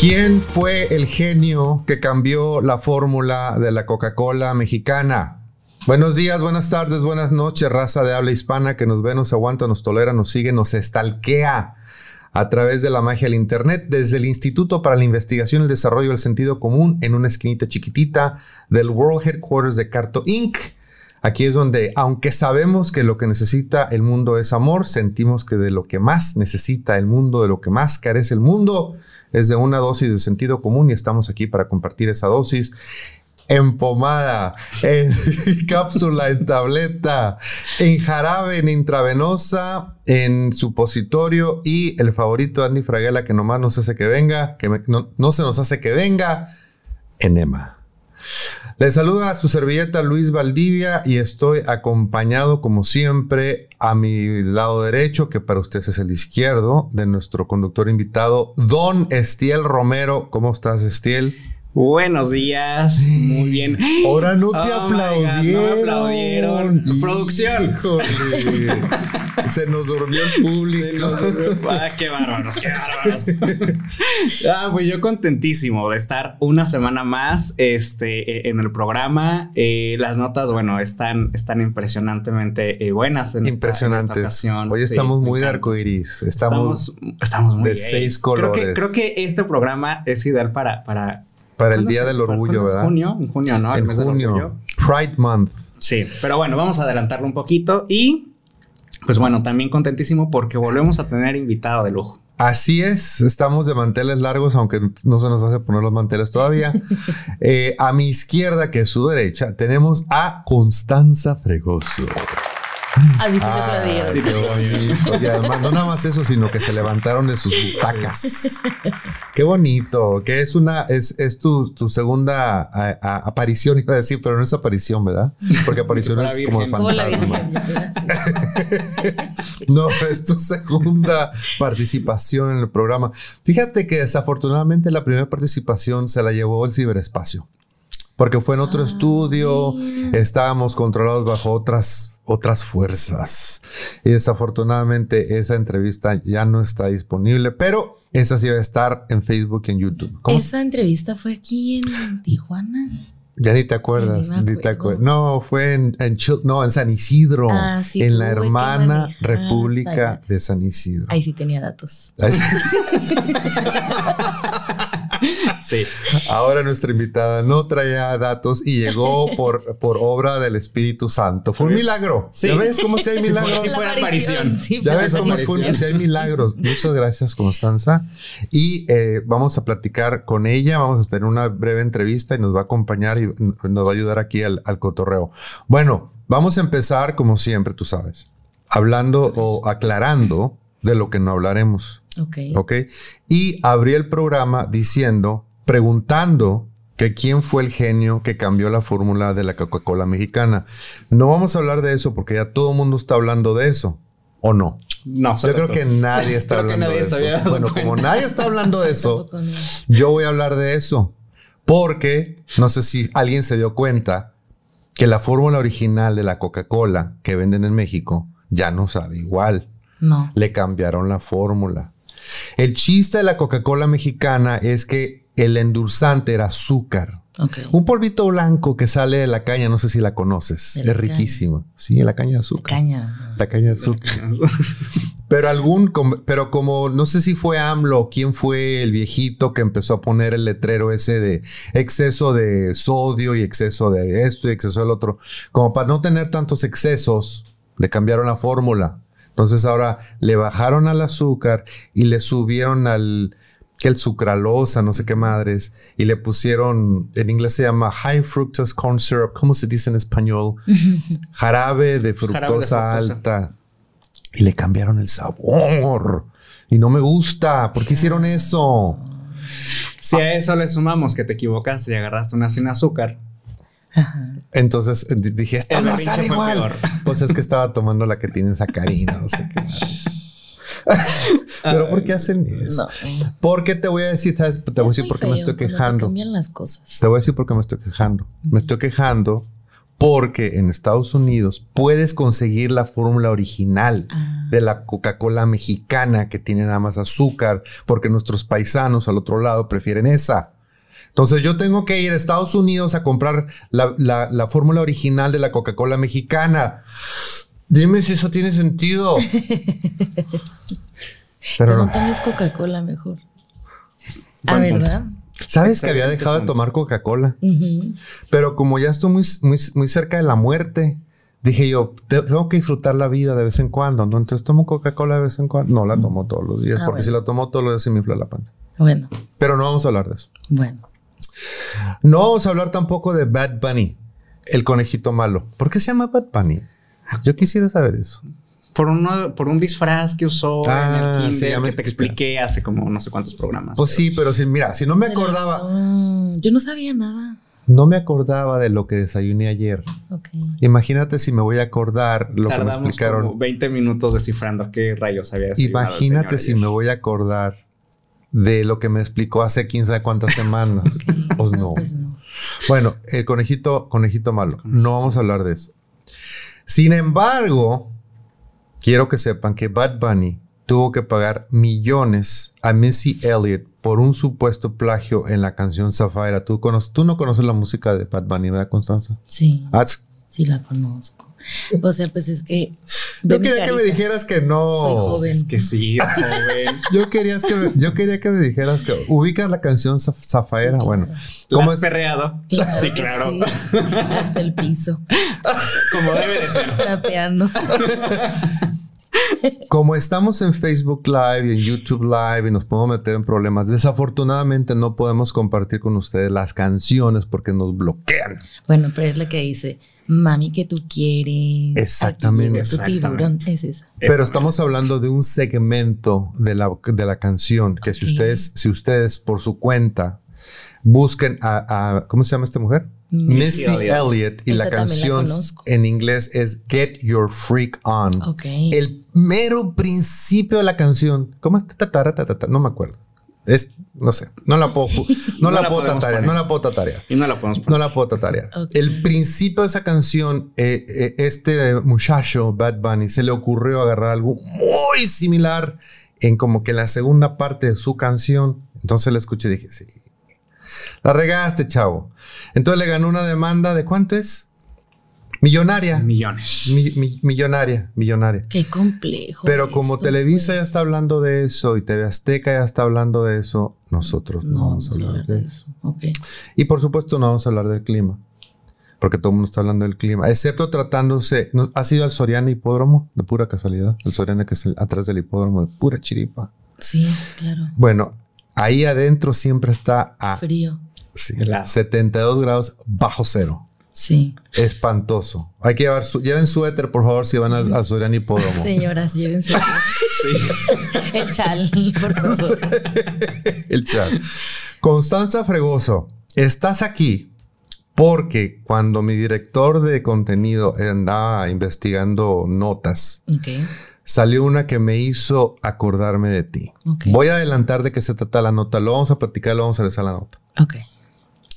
¿Quién fue el genio que cambió la fórmula de la Coca-Cola mexicana? Buenos días, buenas tardes, buenas noches, raza de habla hispana que nos ve, nos aguanta, nos tolera, nos sigue, nos estalquea a través de la magia del Internet desde el Instituto para la Investigación y el Desarrollo del Sentido Común en una esquinita chiquitita del World Headquarters de Carto Inc. Aquí es donde, aunque sabemos que lo que necesita el mundo es amor, sentimos que de lo que más necesita el mundo, de lo que más carece el mundo, es de una dosis de sentido común y estamos aquí para compartir esa dosis en pomada, en cápsula, en tableta, en jarabe, en intravenosa, en supositorio y el favorito Andy Fraguela que nomás nos hace que venga, que no, no se nos hace que venga, enema. Le saluda a su servilleta Luis Valdivia y estoy acompañado como siempre a mi lado derecho, que para ustedes es el izquierdo, de nuestro conductor invitado, Don Estiel Romero. ¿Cómo estás, Estiel? Buenos días, muy bien. Ahora no te oh aplaudieron. no me aplaudieron. Producción. Se nos durmió el público. Ah, qué bárbaros, qué bárbaros. ah, pues yo contentísimo de estar una semana más este, e, en el programa. Eh, las notas, bueno, están, están impresionantemente eh, buenas en Impresionantes. Hoy estamos muy de arcoiris. Estamos, estamos, muy de seis colores. Creo que, creo que este programa es ideal para, para para el Día del Orgullo, ¿verdad? En junio, en junio, ¿no? en junio. Pride Month. Sí, pero bueno, vamos a adelantarlo un poquito y pues bueno, también contentísimo porque volvemos a tener invitado de lujo. Así es, estamos de manteles largos, aunque no se nos hace poner los manteles todavía. Eh, a mi izquierda, que es su derecha, tenemos a Constanza Fregoso. A mí sí me aplaudieron. Sí, qué Y además, no nada más eso, sino que se levantaron de sus butacas. Qué bonito. Que es una, es, es tu, tu segunda aparición, iba a decir, pero no es aparición, ¿verdad? Porque aparición es como de fantasma. no, es tu segunda participación en el programa. Fíjate que desafortunadamente la primera participación se la llevó el ciberespacio porque fue en otro ah, estudio, estábamos controlados bajo otras, otras fuerzas. Y desafortunadamente esa entrevista ya no está disponible, pero esa sí va a estar en Facebook y en YouTube. Esa entrevista fue aquí en Tijuana. Ya ni te acuerdas, ni, te acuerdas. No, fue en, no, en San Isidro, ah, en la hermana República de San Isidro. Ahí sí tenía datos. Sí. Ahora nuestra invitada no traía datos y llegó por, por obra del Espíritu Santo. Fue un milagro. ¿Ya ves cómo si hay milagros? Sí, fue aparición. ya ves cómo fue, si hay milagros. Muchas gracias, Constanza. Y eh, vamos a platicar con ella. Vamos a tener una breve entrevista y nos va a acompañar y nos va a ayudar aquí al, al cotorreo. Bueno, vamos a empezar como siempre, tú sabes, hablando o aclarando de lo que no hablaremos. Ok. Ok. Y abrí el programa diciendo, preguntando que quién fue el genio que cambió la fórmula de la Coca-Cola mexicana. No vamos a hablar de eso porque ya todo el mundo está hablando de eso. ¿O no? No, yo creo que nadie está hablando de eso. Bueno, como nadie está hablando de eso, yo voy a hablar de eso. Porque no sé si alguien se dio cuenta que la fórmula original de la Coca-Cola que venden en México ya no sabe igual. No. Le cambiaron la fórmula. El chiste de la Coca-Cola mexicana es que el endulzante era azúcar. Un polvito blanco que sale de la caña, no sé si la conoces, es riquísimo. Sí, la caña de azúcar. La caña. La caña de azúcar. pero algún, pero como no sé si fue AMLO, quién fue el viejito que empezó a poner el letrero ese de exceso de sodio y exceso de esto y exceso del otro, como para no tener tantos excesos, le cambiaron la fórmula. Entonces ahora le bajaron al azúcar y le subieron al que el sucralosa, no sé qué madres, y le pusieron, en inglés se llama high fructose corn syrup, ¿cómo se dice en español? Jarabe de fructosa alta. Y le cambiaron el sabor. Y no me gusta. ¿Por qué hicieron eso? Si a eso le sumamos que te equivocaste y agarraste una sin azúcar, entonces dije, esto no sabe igual. Pues es que estaba tomando la que tiene sacarina, no sé qué Pero ¿por qué hacen eso? Porque te voy a decir, ¿sabes? Te voy a decir por qué me estoy quejando. Cambian las cosas. Te voy a decir por qué me estoy quejando. Me estoy quejando porque en Estados Unidos puedes conseguir la fórmula original Ah. de la Coca-Cola mexicana que tiene nada más azúcar, porque nuestros paisanos al otro lado prefieren esa. Entonces yo tengo que ir a Estados Unidos a comprar la, la- la fórmula original de la Coca-Cola mexicana. Dime si eso tiene sentido. Pero no. no tomes Coca-Cola mejor. Ah, Buen punto. ¿verdad? ¿Sabes que había dejado de tomar Coca-Cola? Pero como ya estoy muy, muy, muy cerca de la muerte, dije yo, te- tengo que disfrutar la vida de vez en cuando, ¿no? Entonces tomo Coca-Cola de vez en cuando. No la tomo todos los días, Ah, porque bueno. si la tomo todos los días se me infla la panza. Bueno, Pero no vamos a hablar de eso. bueno. No vamos a hablar tampoco de Bad Bunny, el conejito malo. ¿Por qué se llama Bad Bunny? Yo quisiera saber eso. Por, uno, por un disfraz que usó Ah, en el sí, kinder ya me que te expliqué hace como no sé cuántos programas. Pues sí, pero si, mira, si no me acordaba, yo no sabía nada. no me acordaba de lo que desayuné ayer. Ok. Imagínate si me voy a acordar lo que me Tardamos explicaron. como 20 minutos descifrando qué rayos había desayunado Imagínate señor si ayer. me voy a acordar de lo que me explicó hace quién sabe cuántas semanas. Pues no. Pues no. Bueno, el conejito, conejito malo. No vamos a hablar de eso. Sin embargo, quiero que sepan que Bad Bunny tuvo que pagar millones a Missy Elliott por un supuesto plagio en la canción Zafaira. ¿Tú, conoces, tú no conoces la música de Bad Bunny, ¿verdad, Constanza? Sí, Ah, sí la conozco. O sea, pues es que. yo quería que me dijeras que no. Soy joven. Es que sí, joven. Yo, querías que me- yo quería que me dijeras que ubicas la canción Zaf- Zafaira. Sí, Bueno, ¿Cómo ¿cómo has es? perreado? Claro sí, claro. sí. Hasta el piso. Como debe de ser. Trapeando. Como estamos en Facebook Live y en YouTube Live y nos podemos meter en problemas, desafortunadamente no podemos compartir con ustedes las canciones porque nos bloquean. Bueno, pero es la que dice, mami, que tú quieres. Exactamente. Aquí llegó tu tiburón. Es esa. Pero estamos hablando de un segmento de la, de la canción que si ustedes, si ustedes por su cuenta busquen a, a- ¿cómo se llama esta mujer? Missy Missy Elliott. Elliott y Esa la canción en inglés es Get Your Freak On. Ok. El mero principio de la canción, ¿cómo es? No me acuerdo. Es, no sé, no la puedo, no, No la, la puedo tatarear, no la puedo tatarear. Y no la podemos No poner. la puedo tatarear. El principio de esa canción, eh, eh, este muchacho, Bad Bunny, se le ocurrió agarrar algo muy similar en como que la segunda parte de su canción. Entonces la escuché y dije, sí, la regaste, chavo. Entonces le ganó una demanda de cuánto es? Millonaria. Millones. Mi- mi- millonaria, millonaria. Qué complejo. Pero como esto, Televisa ya está hablando de eso y TV Azteca ya está hablando de eso, nosotros no, No vamos a hablar de eso. Ok. Y por supuesto no vamos a hablar del clima, porque todo el mundo está hablando del clima, excepto tratándose, ¿no? ¿has ido al Soriana Hipódromo? De pura casualidad, el Soriana que es el- atrás del hipódromo, de pura chiripa. Sí, claro. Bueno, ahí adentro siempre está a Frío. sí, Helado. 72 grados bajo cero. Sí. Espantoso. Hay que llevar su, lleven suéter, por favor, si van al, al Soriana Hipódromo. Señoras, llévense el chal, por favor. el chat. Constanza Fregoso, estás aquí porque cuando mi director de contenido andaba investigando notas, salió una que me hizo acordarme de ti. Voy a adelantar de qué se trata la nota. Lo vamos a platicar, lo vamos a regresar a la nota. Ok.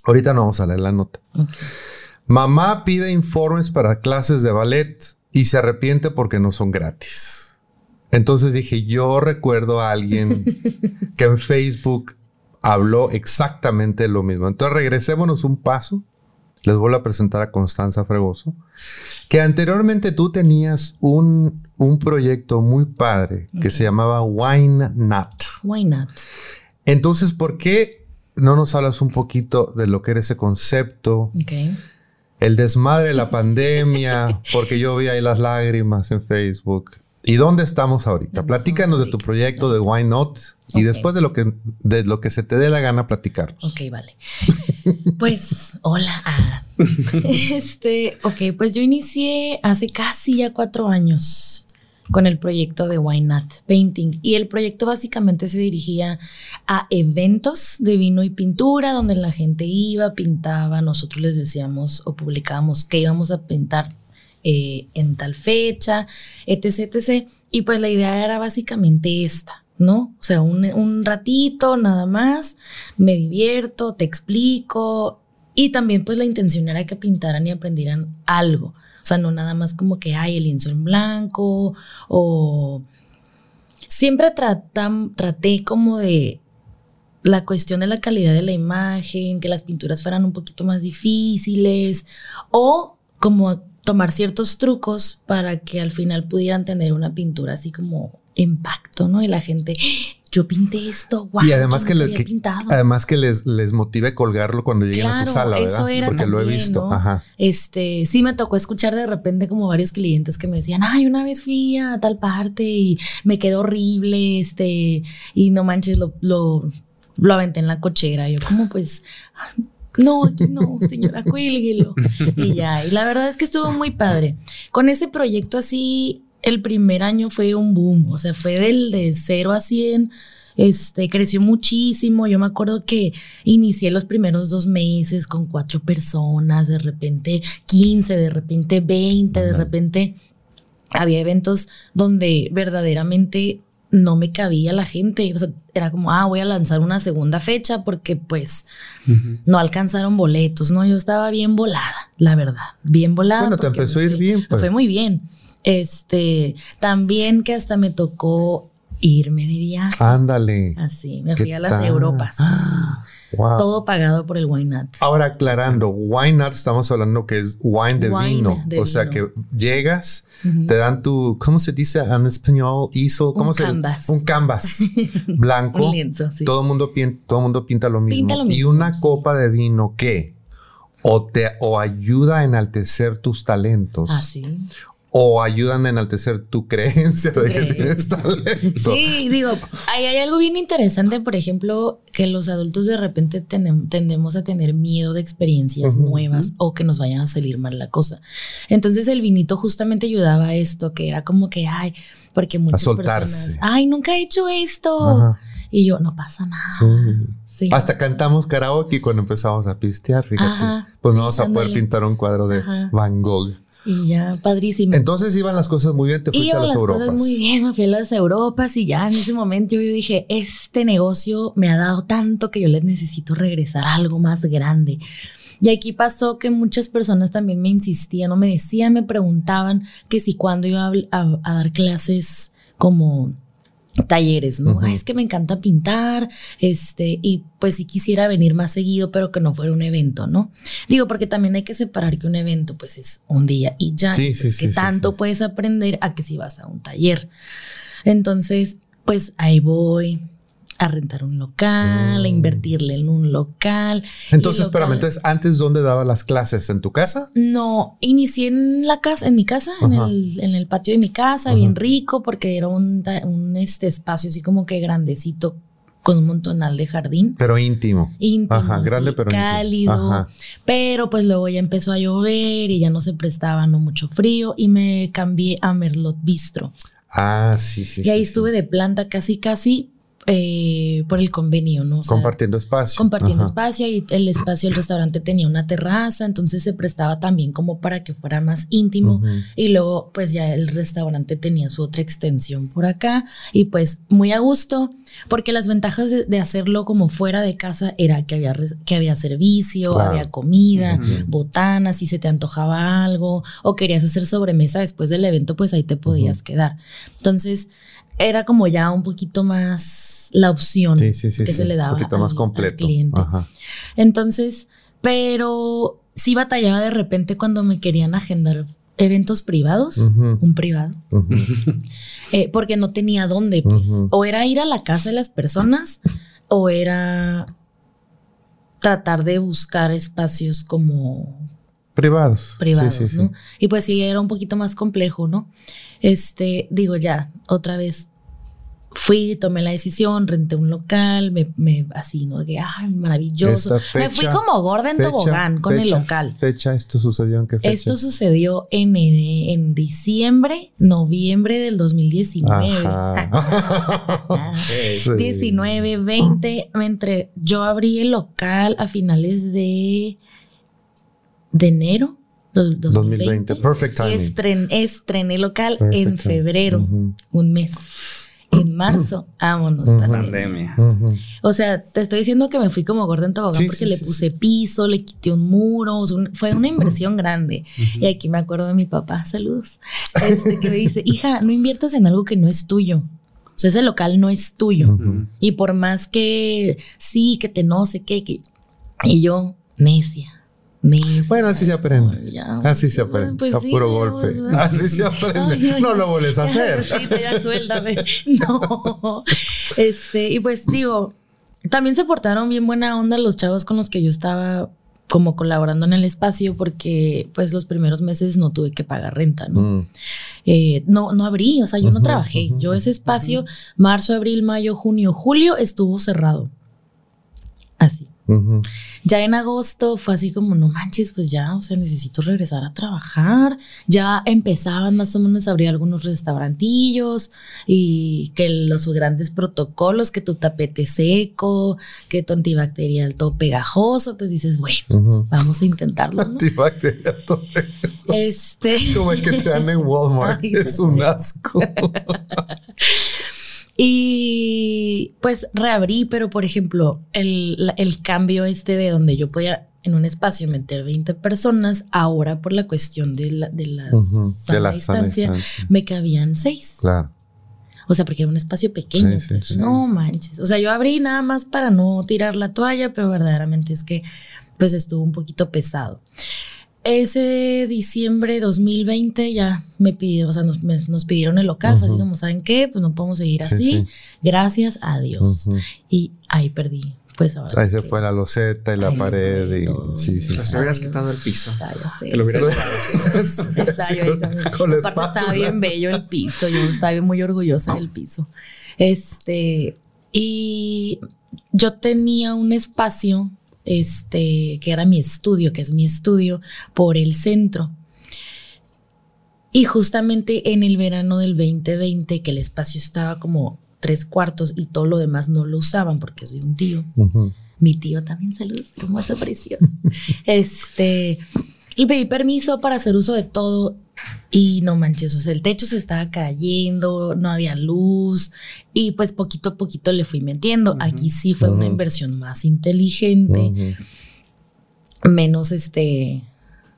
Ahorita no vamos a leer la nota. Ok. Mamá pide informes para clases de ballet y se arrepiente porque no son gratis. Entonces dije, yo recuerdo a alguien que en Facebook habló exactamente lo mismo. Entonces regresémonos un paso. Les vuelvo a presentar a Constanza Fregoso, que anteriormente tú tenías un, un proyecto muy padre que se llamaba Wine Nut. Why not? Entonces, ¿por qué no nos hablas un poquito de lo que era ese concepto? Ok. El desmadre de la pandemia, porque yo vi ahí las lágrimas en Facebook. ¿Y dónde estamos ahorita? ¿Dónde Platícanos de tu proyecto de Why Not y después de lo que de lo que se te dé la gana platicarnos. Ok, vale. Pues, hola. Ah. Este, ok, pues yo inicié hace casi ya cuatro años con el proyecto de Why Not Painting. Y el proyecto básicamente se dirigía a eventos de vino y pintura, donde la gente iba, pintaba, nosotros les decíamos o publicábamos que íbamos a pintar eh, en tal fecha, etc. Y pues la idea era básicamente esta, ¿no? O sea, un, un ratito nada más, me divierto, te explico, Y también pues la intención era que pintaran y aprendieran algo. O sea, no nada más como que hay el lienzo en blanco o... Siempre traté como de la cuestión de la calidad de la imagen, que las pinturas fueran un poquito más difíciles o como tomar ciertos trucos para que al final pudieran tener una pintura así como impacto, ¿no? Y la gente, yo pinté esto, wow. Y además que, además que les, les motive colgarlo cuando lleguen a su sala, ¿verdad? Eso era Porque lo he visto. Ajá. Este, sí me tocó escuchar de repente como varios clientes que me decían, ay, una vez fui a tal parte y me quedó horrible, este, y no manches, lo, lo, lo aventé en la cochera. Yo como pues, no, aquí no, señora, cuélguelo. Y ya, y la verdad es que estuvo muy padre. Con ese proyecto así, el primer año fue un boom, o sea, fue del de 0 a 100. Este creció muchísimo. Yo me acuerdo que inicié los primeros dos meses con cuatro personas, de repente 15, de repente 20, de repente había eventos donde verdaderamente no me cabía la gente. O sea, era como, ah, voy a lanzar una segunda fecha porque pues no alcanzaron boletos, ¿no? Yo estaba bien volada, la verdad, bien volada. Bueno, te empezó a ir bien. Pues. Fue muy bien. Este, también que hasta me tocó irme de viaje. Ándale. Así, me fui a las Europas. Todo pagado por el Wine Ahora aclarando, Wine estamos hablando que es wine de vino. o sea que llegas, te dan tu, ¿cómo se dice en español? Hizo, ¿cómo un se canvas. Un canvas blanco. un lienzo, sí. Todo el mundo pinta, todo mundo pinta lo mismo. Pinta lo mismo y una copa de vino que o te o ayuda a enaltecer tus talentos. Ah, sí o ayudan a enaltecer tu creencia de que tienes talento. Sí, digo, hay, hay, algo bien interesante, por ejemplo, que los adultos de repente tendemos a tener miedo de experiencias nuevas o que nos vayan a salir mal la cosa. Entonces el vinito justamente ayudaba a esto, que era como que, ay, porque muchas a soltarse. Personas, ay, nunca he hecho esto. Y yo, no pasa nada. Sí. Hasta cantamos karaoke cuando empezamos a pistear, fíjate. pues no vamos a poder pintar un cuadro de Van Gogh. Y ya, padrísimo. Entonces iban las cosas muy bien, te fuiste a las, las Europas. Cosas muy bien, me fui a las Europas y ya en ese momento yo, dije, este negocio me ha dado tanto que yo les necesito regresar a algo más grande. Y aquí pasó que muchas personas también me insistían o me decían, me preguntaban que si cuando iba a dar clases como talleres, ¿no? es que me encanta pintar, este, y pues si quisiera venir más seguido, pero que no fuera un evento, ¿no? Digo, porque también hay que separar que un evento, pues es un día y ya, sí, que tanto puedes aprender a que si vas a un taller. Entonces, pues ahí voy, a rentar un local, a mm. invertirle en un local. Entonces, espérame, entonces, ¿antes dónde daba las clases? ¿En tu casa? No, inicié en la casa, en mi casa, en el, en el, patio de mi casa, bien rico, porque era un, un este espacio así como que grandecito con un montonal de jardín. Pero íntimo. Íntimo. Ajá, grande pero cálido. Pero pues luego ya empezó a llover y ya no se prestaba no mucho frío y me cambié a Merlot Bistro. Ah, sí, sí. Y ahí estuve de planta casi, casi, eh, por el convenio, ¿no? compartiendo espacio. Compartiendo espacio y el espacio del restaurante tenía una terraza, entonces se prestaba también como para que fuera más íntimo. Y luego, pues ya el restaurante tenía su otra extensión por acá y pues muy a gusto, porque las ventajas de, hacerlo como fuera de casa era que había, que había servicio, había comida, botanas, si se te antojaba algo o querías hacer sobremesa después del evento, pues ahí te podías quedar. Entonces, era como ya un poquito más la opción que se le daba un más completo. cliente. Entonces, pero sí batallaba de repente cuando me querían agendar eventos privados, un privado, eh, porque no tenía dónde, pues. O era ir a la casa de las personas o era tratar de buscar espacios como privados. Privados, ¿no? Y pues sí, era un poquito más complejo, ¿no? Este, digo ya, otra vez fui, tomé la decisión, renté un local, me, me así, ¿no? Que, ay, maravilloso. me fui como gorda en tobogán con el local. ¿Fecha? ¿Esto sucedió en qué fecha? Esto sucedió en, en, diciembre, noviembre del 2019. 19, 20, entre, yo abrí el local a finales de, de enero. 2020. Perfect timing. Estrené, estrené local en febrero, un mes en marzo, vámonos, Ujú. pandemia. Pandemia. O sea, te estoy diciendo que me fui como gorda en tobogán Sí, porque sí, le sí, puse piso, le quité un muro, o sea, un- fue una inversión grande. Y aquí me acuerdo de mi papá, saludos, este, que me dice, hija, no inviertas en algo que no es tuyo. O sea, ese local no es tuyo. Y por más que sí, que te no sé qué, que... Y yo, necia. Bueno, así se aprende. Ya, Así se aprende. pues a sí, puro golpe. Así se aprende. Ay, ay, no lo vuelves a hacer. Sí, te ya suéltame. No. Este, y pues digo, también se portaron bien buena onda los chavos con los que yo estaba como colaborando en el espacio porque pues los primeros meses no tuve que pagar renta, ¿no? Mm. Eh, no, no abrí, o sea, yo no trabajé. Yo ese espacio, marzo, abril, mayo, junio, julio, estuvo cerrado. Así. Ya en agosto fue así como, no manches, pues ya, o sea, necesito regresar a trabajar. Ya empezaban más o menos a abrir algunos restaurantillos y que los grandes protocolos, que tu tapete seco, que tu antibacterial todo pegajoso, pues dices, bueno, vamos a intentarlo, ¿no? Antibacterial todo Este. Como el que te dan en Walmart. Ay, es un asco. Y pues reabrí, pero por ejemplo, el, el cambio este de donde yo podía en un espacio meter 20 personas, ahora por la cuestión de la, de la Ujú. sana De la sana distancia, distancia. me cabían 6. Claro. O sea, porque era un espacio pequeño. Sí, sí, pues, sí. No manches. O sea, yo abrí nada más para no tirar la toalla, pero verdaderamente es que pues estuvo un poquito pesado. Ese diciembre 2020 ya me pidieron, o sea, nos, me- nos pidieron el local, fue así como, ¿saben qué? Pues no podemos seguir Sí, así. sí. Gracias a Dios. Y ahí perdí. Pues ahora. Ahí se que- fue la loseta y la pared. y, todo. sí, sí. Sí. te hubieras quitado el piso. Ah, ya sé. Te lo hubiera Estaba yo ahí también. Con estaba bien bello el piso, yo estaba bien muy orgullosa del piso. Este, y yo tenía un espacio, este, que era mi estudio, que es mi estudio, por el centro. Y justamente en el verano del 2020, que el espacio estaba como tres cuartos y todo lo demás no lo usaban porque soy un tío. Mi tío también, saludos, hermoso, precioso. este, le pedí permiso para hacer uso de todo y no manches, o sea, el techo se estaba cayendo, no había luz y pues poquito a poquito le fui metiendo. Aquí sí fue una inversión más inteligente, menos este,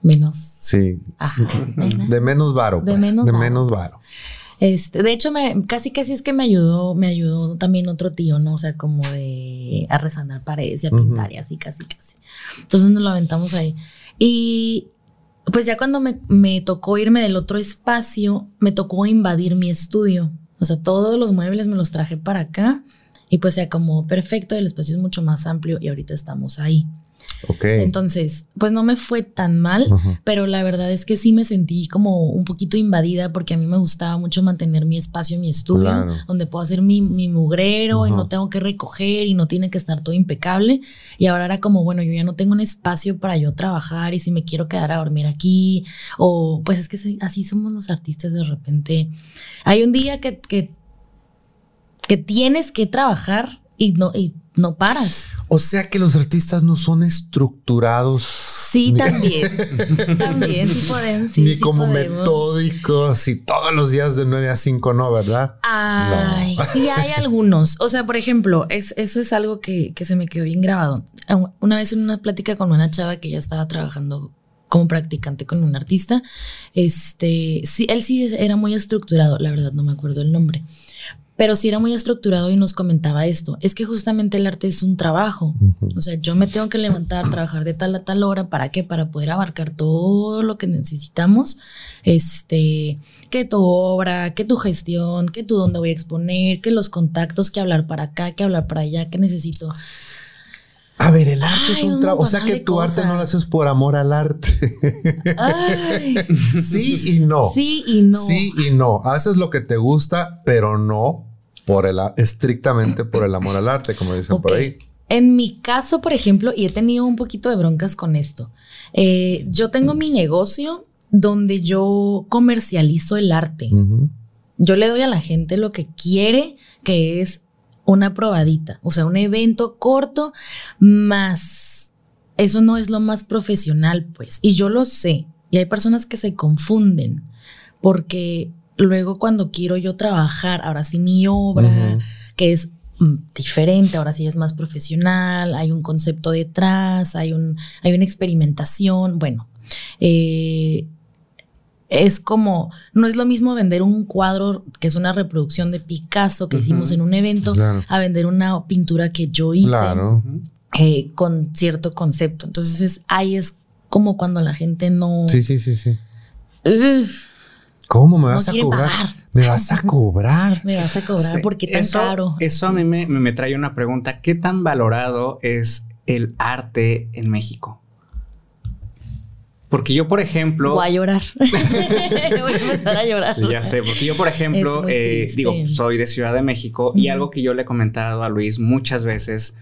menos... Sí. De menos varo. De pues, menos de varo. menos varo. Este, de hecho, me, casi casi es que me ayudó, me ayudó también otro tío, ¿no? O sea, como de a resanar paredes y a pintar y así, casi casi. Entonces nos lo aventamos ahí. Y pues ya cuando me, me tocó irme del otro espacio, me tocó invadir mi estudio. O sea, todos los muebles me los traje para acá y pues se acomodó perfecto, el espacio es mucho más amplio y ahorita estamos ahí. Ok. Entonces, pues no me fue tan mal, Ujú. pero la verdad es que sí me sentí como un poquito invadida porque a mí me gustaba mucho mantener mi espacio, mi estudio, Claro. donde puedo hacer mi, mi mugrero y Ujú. no tengo que recoger y no tiene que estar todo impecable. Y ahora era como, bueno, yo ya no tengo un espacio para yo trabajar y si me quiero quedar a dormir aquí, o pues es que sí, así somos los artistas de repente. Hay un día que, que, que tienes que trabajar y no, y no paras. O sea que los artistas no son estructurados. Sí, ni- también. también, sí pueden. Sí, ni sí como podemos. metódicos y todos los días de 9 a 5, no, ¿verdad? Ay, sí hay algunos. O sea, por ejemplo, es, eso es algo que, que se me quedó bien grabado. Una vez en una plática con una chava que ya estaba trabajando como practicante con un artista, este, sí, él sí era muy estructurado, la verdad no me acuerdo el nombre, pero sí era muy estructurado y nos comentaba esto, es que justamente el arte es un trabajo, o sea, yo me tengo que levantar, trabajar de tal a tal hora, ¿para qué? Para poder abarcar todo lo que necesitamos, este, que tu obra, que tu gestión, que tú dónde voy a exponer, que los contactos, que hablar para acá, que hablar para allá, que necesito. A ver, el arte es Ay, un un trabajo. O sea que tu arte no lo haces por amor al arte. Ay, sí y no. sí y no. Sí y no. Haces lo que te gusta, pero no por el, estrictamente por el amor al arte, como dicen por ahí. En mi caso, por ejemplo, y he tenido un poquito de broncas con esto, eh, yo tengo mi negocio donde yo comercializo el arte. Yo le doy a la gente lo que quiere, que es una probadita, o sea, un evento corto, más eso no es lo más profesional, pues. Y yo lo sé. Y hay personas que se confunden porque luego cuando quiero yo trabajar, ahora sí mi obra, que es mm, diferente, ahora sí es más profesional, hay un concepto detrás, hay, un, hay una experimentación, bueno, eh, es como, no es lo mismo vender un cuadro que es una reproducción de Picasso que hicimos en un evento a vender una pintura que yo hice eh, con cierto concepto. Entonces ahí es como cuando la gente no... Sí, sí, sí, sí. ¿Cómo me vas a cobrar? Me vas a cobrar. me vas a cobrar porque tan caro. Eso a mí me, me trae una pregunta. ¿Qué tan valorado es el arte en México? Porque yo, por ejemplo. Voy a llorar. Voy a empezar a llorar. Sí, ya sé. Porque yo, por ejemplo, eh, digo, soy de Ciudad de México y algo que yo le he comentado a Luis muchas veces,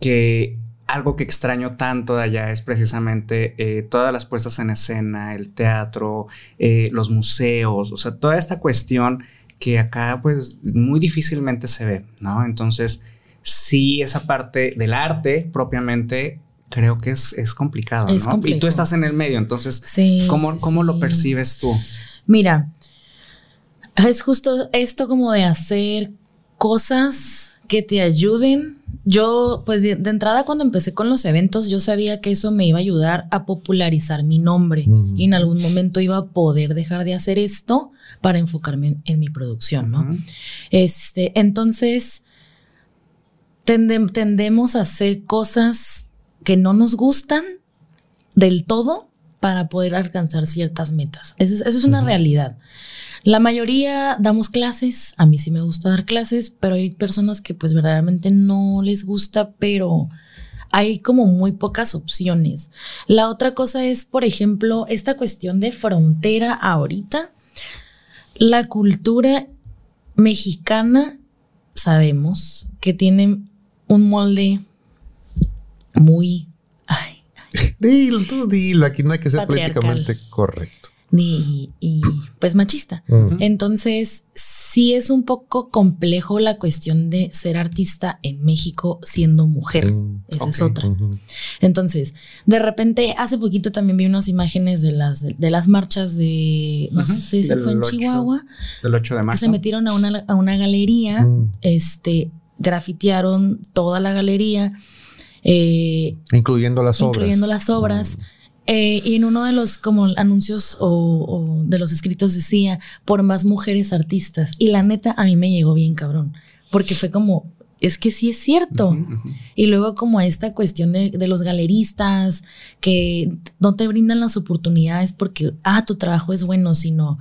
que algo que extraño tanto de allá es precisamente eh, todas las puestas en escena, el teatro, eh, los museos, o sea, toda esta cuestión que acá pues muy difícilmente se ve, ¿no? Entonces, sí, esa parte del arte propiamente creo que es, es complicado, ¿no? Y tú estás en el medio, entonces, ¿cómo, ¿cómo lo percibes tú? Mira, es justo esto como de hacer cosas que te ayuden. Yo, pues de, entrada cuando empecé con los eventos, yo sabía que eso me iba a ayudar a popularizar mi nombre mm. y en algún momento iba a poder dejar de hacer esto para enfocarme en, mi producción, ¿no? Este, entonces, tendemos a hacer cosas que no nos gustan del todo para poder alcanzar ciertas metas. Eso es, una realidad. La mayoría damos clases, a mí sí me gusta dar clases, pero hay personas que pues verdaderamente no les gusta, pero hay como muy pocas opciones. La otra cosa es, por ejemplo, esta cuestión de frontera ahorita. La cultura mexicana, sabemos que tiene un molde muy... Ay, dilo, tú dilo, aquí no hay que ser políticamente correcto. Y, pues machista. Entonces, sí es un poco complejo la cuestión de ser artista en México siendo mujer. Mm, Esa es otra. Entonces, de repente, hace poquito también vi unas imágenes de las, de, las marchas de, no sé si fue en Chihuahua. Del 8 de marzo. Que se metieron a una, a una galería, mm. este, grafitearon toda la galería eh, incluyendo las obras. Incluyendo las obras. Eh, y en uno de los como anuncios o, de los escritos decía, por más mujeres artistas. Y la neta a mí me llegó bien cabrón, porque fue como, es que sí es cierto. Y luego como esta cuestión de, de, los galeristas que no te brindan las oportunidades porque, ah, tu trabajo es bueno, sino...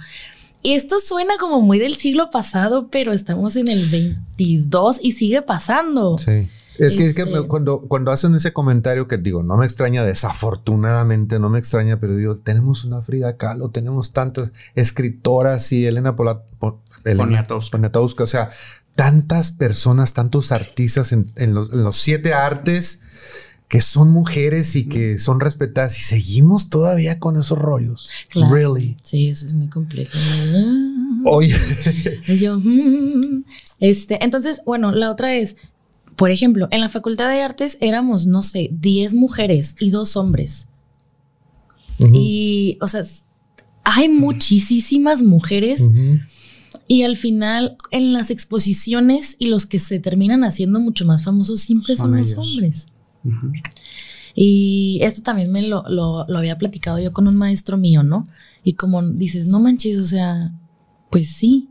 Y esto suena como muy del siglo pasado, pero estamos en el 22 y sigue pasando. Sí. Es que, este cuando, cuando hacen ese comentario que digo, no me extraña, desafortunadamente no me extraña, pero digo, tenemos una Frida Kahlo, tenemos tantas escritoras y Elena, Pola, Poniatowska. o sea, tantas personas, tantos artistas en, los, siete artes que son mujeres y que son respetadas y seguimos todavía con esos rollos. Really. Sí, eso es muy complejo. Oye. yo, mm". este, entonces, bueno, la otra es, por ejemplo, en la Facultad de Artes éramos, no sé, 10 mujeres y dos hombres. Y, o sea, hay muchísimas mujeres. Y al final, en las exposiciones y los que se terminan haciendo mucho más famosos siempre son, los hombres. Y esto también me lo, lo, había platicado yo con un maestro mío, ¿no? Y como dices, no manches, o sea, pues sí,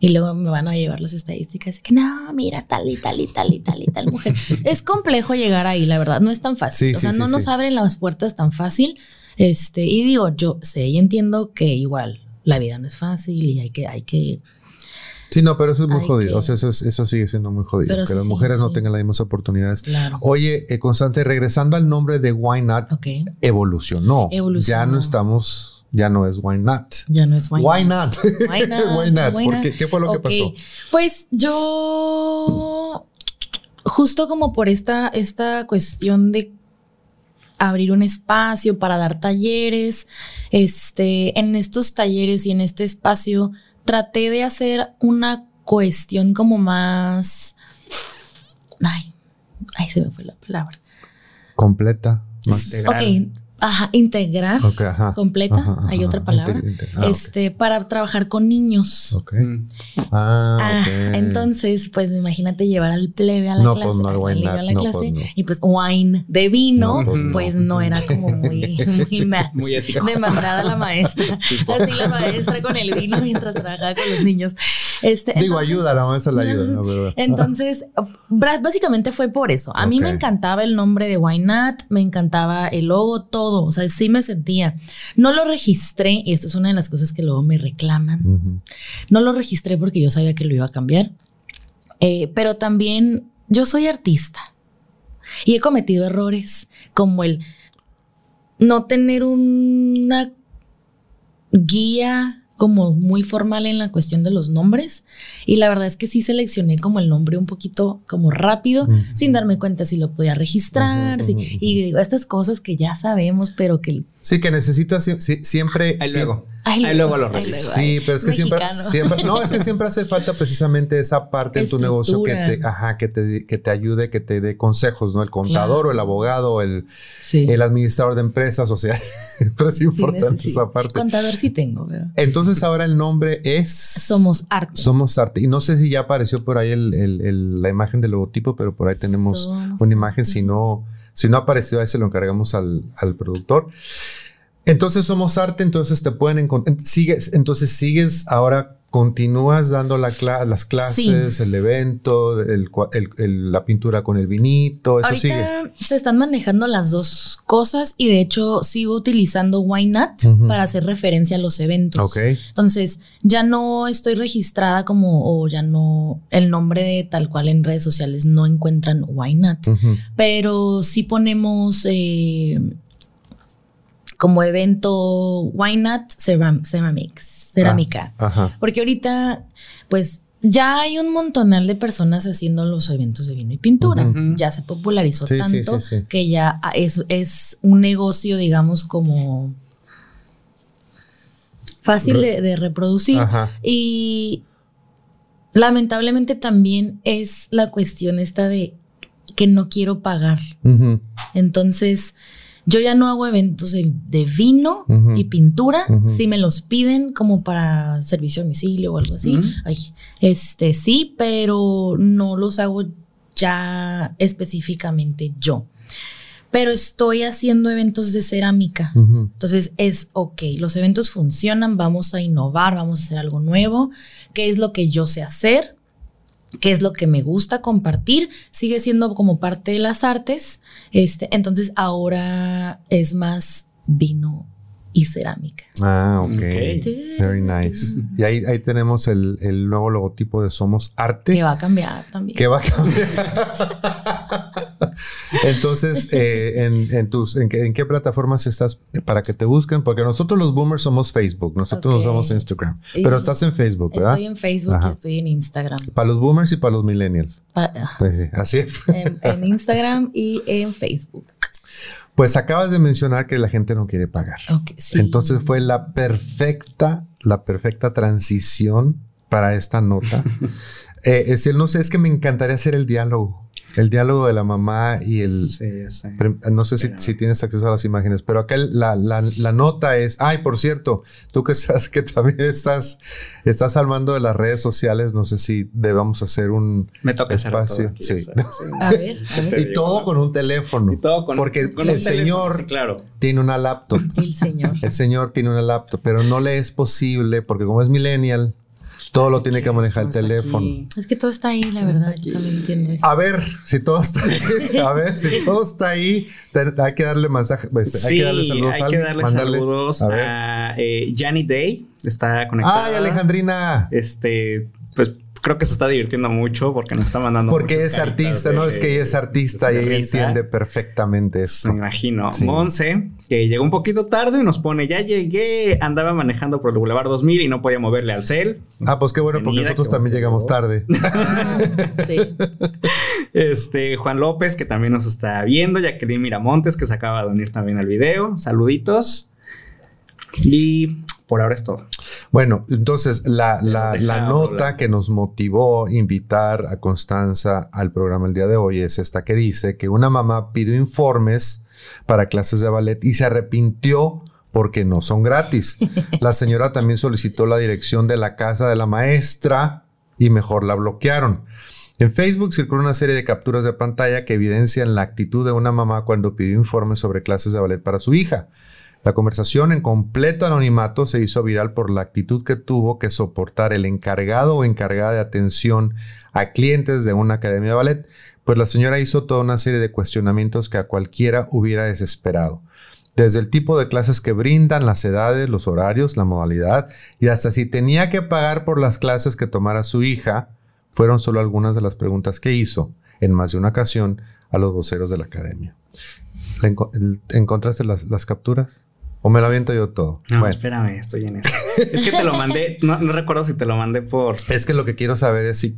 y luego me van a llevar las estadísticas de que no, mira, tal y tal y tal y tal y tal mujer. es complejo llegar ahí, la verdad, no es tan fácil. o sea, no nos abren las puertas tan fácil. Este, y digo, yo sé y entiendo que igual la vida no es fácil y hay que, hay que. Sí, no, pero eso es muy jodido. O sea, eso, eso, sigue siendo muy jodido. que las mujeres no tengan las mismas oportunidades. Oye, eh, Constante, regresando al nombre de Why Not, evolucionó. evolucionó. Ya no estamos ya no es why not. Ya no es why, why not. Why not? ¿Por Qué? fue lo que pasó? Pues yo, justo como por esta, esta cuestión de abrir un espacio para dar talleres, este, en estos talleres y en este espacio traté de hacer una cuestión como más, ay, ay se me fue la palabra. Completa. Más integral Ajá, integrar Ok, ajá. completa, Ajá, hay otra palabra, ah, este, para trabajar con niños. Ok. Mm. Ah, Ah, ok. entonces, pues imagínate llevar al plebe a la No, clase, pues, no, wine a la no, clase, pues, no. y pues wine de vino, No, pues, no. pues no era como muy, muy match. Muy ético. Demandada la maestra. Así la maestra con el vino mientras trabajaba con los niños. Este, Digo, entonces- ayuda, la maestra la ayuda. ¿no? Pero- entonces, básicamente fue por eso. A mí me encantaba el nombre de Why Not, me encantaba el logo, todo. O sea, sí me sentía. No lo registré, y esto es una de las cosas que luego me reclaman. No lo registré porque yo sabía que lo iba a cambiar. Eh, pero también yo soy artista y he cometido errores como el no tener una guía como muy formal en la cuestión de los nombres y la verdad es que sí seleccioné como el nombre un poquito como rápido Ujú. sin darme cuenta si lo podía registrar Ujú, si- ujú, ujú. y digo estas cosas que ya sabemos pero que Sí, que necesitas sie- sie- siempre. Ahí luego. Ahí luego lo ay, revisas. luego, Sí, pero es que siempre, mexicano. siempre, no, es que siempre hace falta precisamente esa parte en tu negocio que te, ajá, que te, que te ayude, que te dé consejos, ¿no? El contador Claro. o el abogado, el, Sí. el administrador de empresas, o sea, pero es Sí importante esa parte. Contador sí tengo, pero Entonces ahora el nombre es somos arte. Somos Arte. Y no sé si ya apareció por ahí el- el- el- la imagen del logotipo, pero por ahí tenemos Somos una imagen. Si no, si no apareció, ahí se lo encargamos al, al productor. Entonces somos arte, entonces te pueden encontrar. Sigues, entonces sigues ahora, continúas dando la las clases, el evento, el el- el- la pintura con el vinito, eso Ahorita sigue. se están manejando las dos cosas y de hecho sigo utilizando Why Not para hacer referencia a los eventos. Ok. Entonces ya no estoy registrada como o ya no el nombre de tal cual en redes sociales no encuentran Why Not, pero sí ponemos eh, como evento Why Not Ceram- Ceramics, cerámica. Ajá. Porque ahorita, pues, ya hay un montonal de personas haciendo los eventos de vino y pintura. Ya se popularizó Sí, tanto sí, sí. que ya es, es un negocio, digamos, como fácil de, de reproducir. Ajá. Y lamentablemente también es la cuestión esta de que no quiero pagar. Entonces, yo ya no hago eventos de, de vino y pintura. Si me los piden como para servicio a domicilio o algo así, ay, este sí, pero no los hago ya específicamente yo. Pero estoy haciendo eventos de cerámica. Entonces es, ok, los eventos funcionan, vamos a innovar, vamos a hacer algo nuevo, qué es lo que yo sé hacer, qué es lo que me gusta compartir, sigue siendo como parte de las artes, este, entonces ahora es más vino y cerámica. Ah, ok. Ok. Very nice. Y ahí, ahí tenemos el, el nuevo logotipo de Somos Arte. Que va a cambiar también. que va a cambiar. Entonces, eh, en, en tus, en, qué, en qué plataformas estás para que te busquen? Porque nosotros los boomers somos Facebook, nosotros Ok. usamos Instagram, Y- pero estás en Facebook, ¿verdad? Estoy en Facebook Ajá. y estoy en Instagram. Para los boomers y para los millennials. Pa- Pues sí, así es. en, en Instagram y en Facebook. Pues acabas de mencionar que la gente no quiere pagar. Sí. Entonces fue la perfecta, la perfecta transición para esta nota. eh, es el, no sé, es que me encantaría hacer el diálogo. El diálogo de la mamá y el, Sí, sí. No sé si, si tienes acceso a las imágenes, pero acá la, la- la nota es, ay, por cierto, tú que sabes que también estás, estás al mando de las redes sociales, no sé si debamos hacer un Me toca todo espacio. aquí, sí. A ver, a ver. Te Y todo con un teléfono. Y todo con, Porque con el un teléfono, señor- sí, claro. Tiene una laptop. El señor. El señor tiene una laptop, pero no le es posible porque como es millennial, todo lo tiene que manejar el teléfono. aquí. Es que todo está ahí, la Todo verdad. Yo también entiendo eso. A ver, si todo está ahí, a ver, si todo está ahí, te- hay que darle mensaje, este, hay que darle saludos hay a que darle saludos A a eh, Janny Day. Está conectada. Ay, Alejandrina. Este, pues creo que se está divirtiendo mucho porque nos está mandando. Porque es artista, de- ¿no? Es que ella es artista y ella entiende perfectamente Me esto. imagino. Sí. Monse, que llegó un poquito tarde y nos pone, ya llegué, andaba manejando por el Boulevard 2000 y no podía moverle al cel. Ah, pues qué bueno, porque nosotros también llegamos tarde. Sí. Este, Juan López, que también nos está viendo, Jacqueline Miramontes, que se acaba de unir también al video. Saluditos. Y por ahora es todo. Bueno, entonces la, hablar. nota que nos motivó invitar a Constanza al programa el día de hoy es esta que dice que una mamá pidió informes para clases de ballet y se arrepintió porque no son gratis. La señora también solicitó la dirección de la casa de la maestra y mejor la bloquearon. En Facebook circuló una serie de capturas de pantalla que evidencian la actitud de una mamá cuando pidió informes sobre clases de ballet para su hija. La conversación en completo anonimato se hizo viral por la actitud que tuvo que soportar el encargado o encargada de atención a clientes de una academia de ballet, pues la señora hizo toda una serie de cuestionamientos que a cualquiera hubiera desesperado desde el tipo de clases que brindan, las edades, los horarios, la modalidad y hasta si tenía que pagar por las clases que tomara su hija, fueron solo algunas de las preguntas que hizo en más de una ocasión a los voceros de la academia. ¿Encontraste las, las capturas? ¿O me lo aviento yo todo? No, espérame, estoy en eso. es que te lo mandé, no, recuerdo si te lo mandé por... Es que lo que quiero saber es si,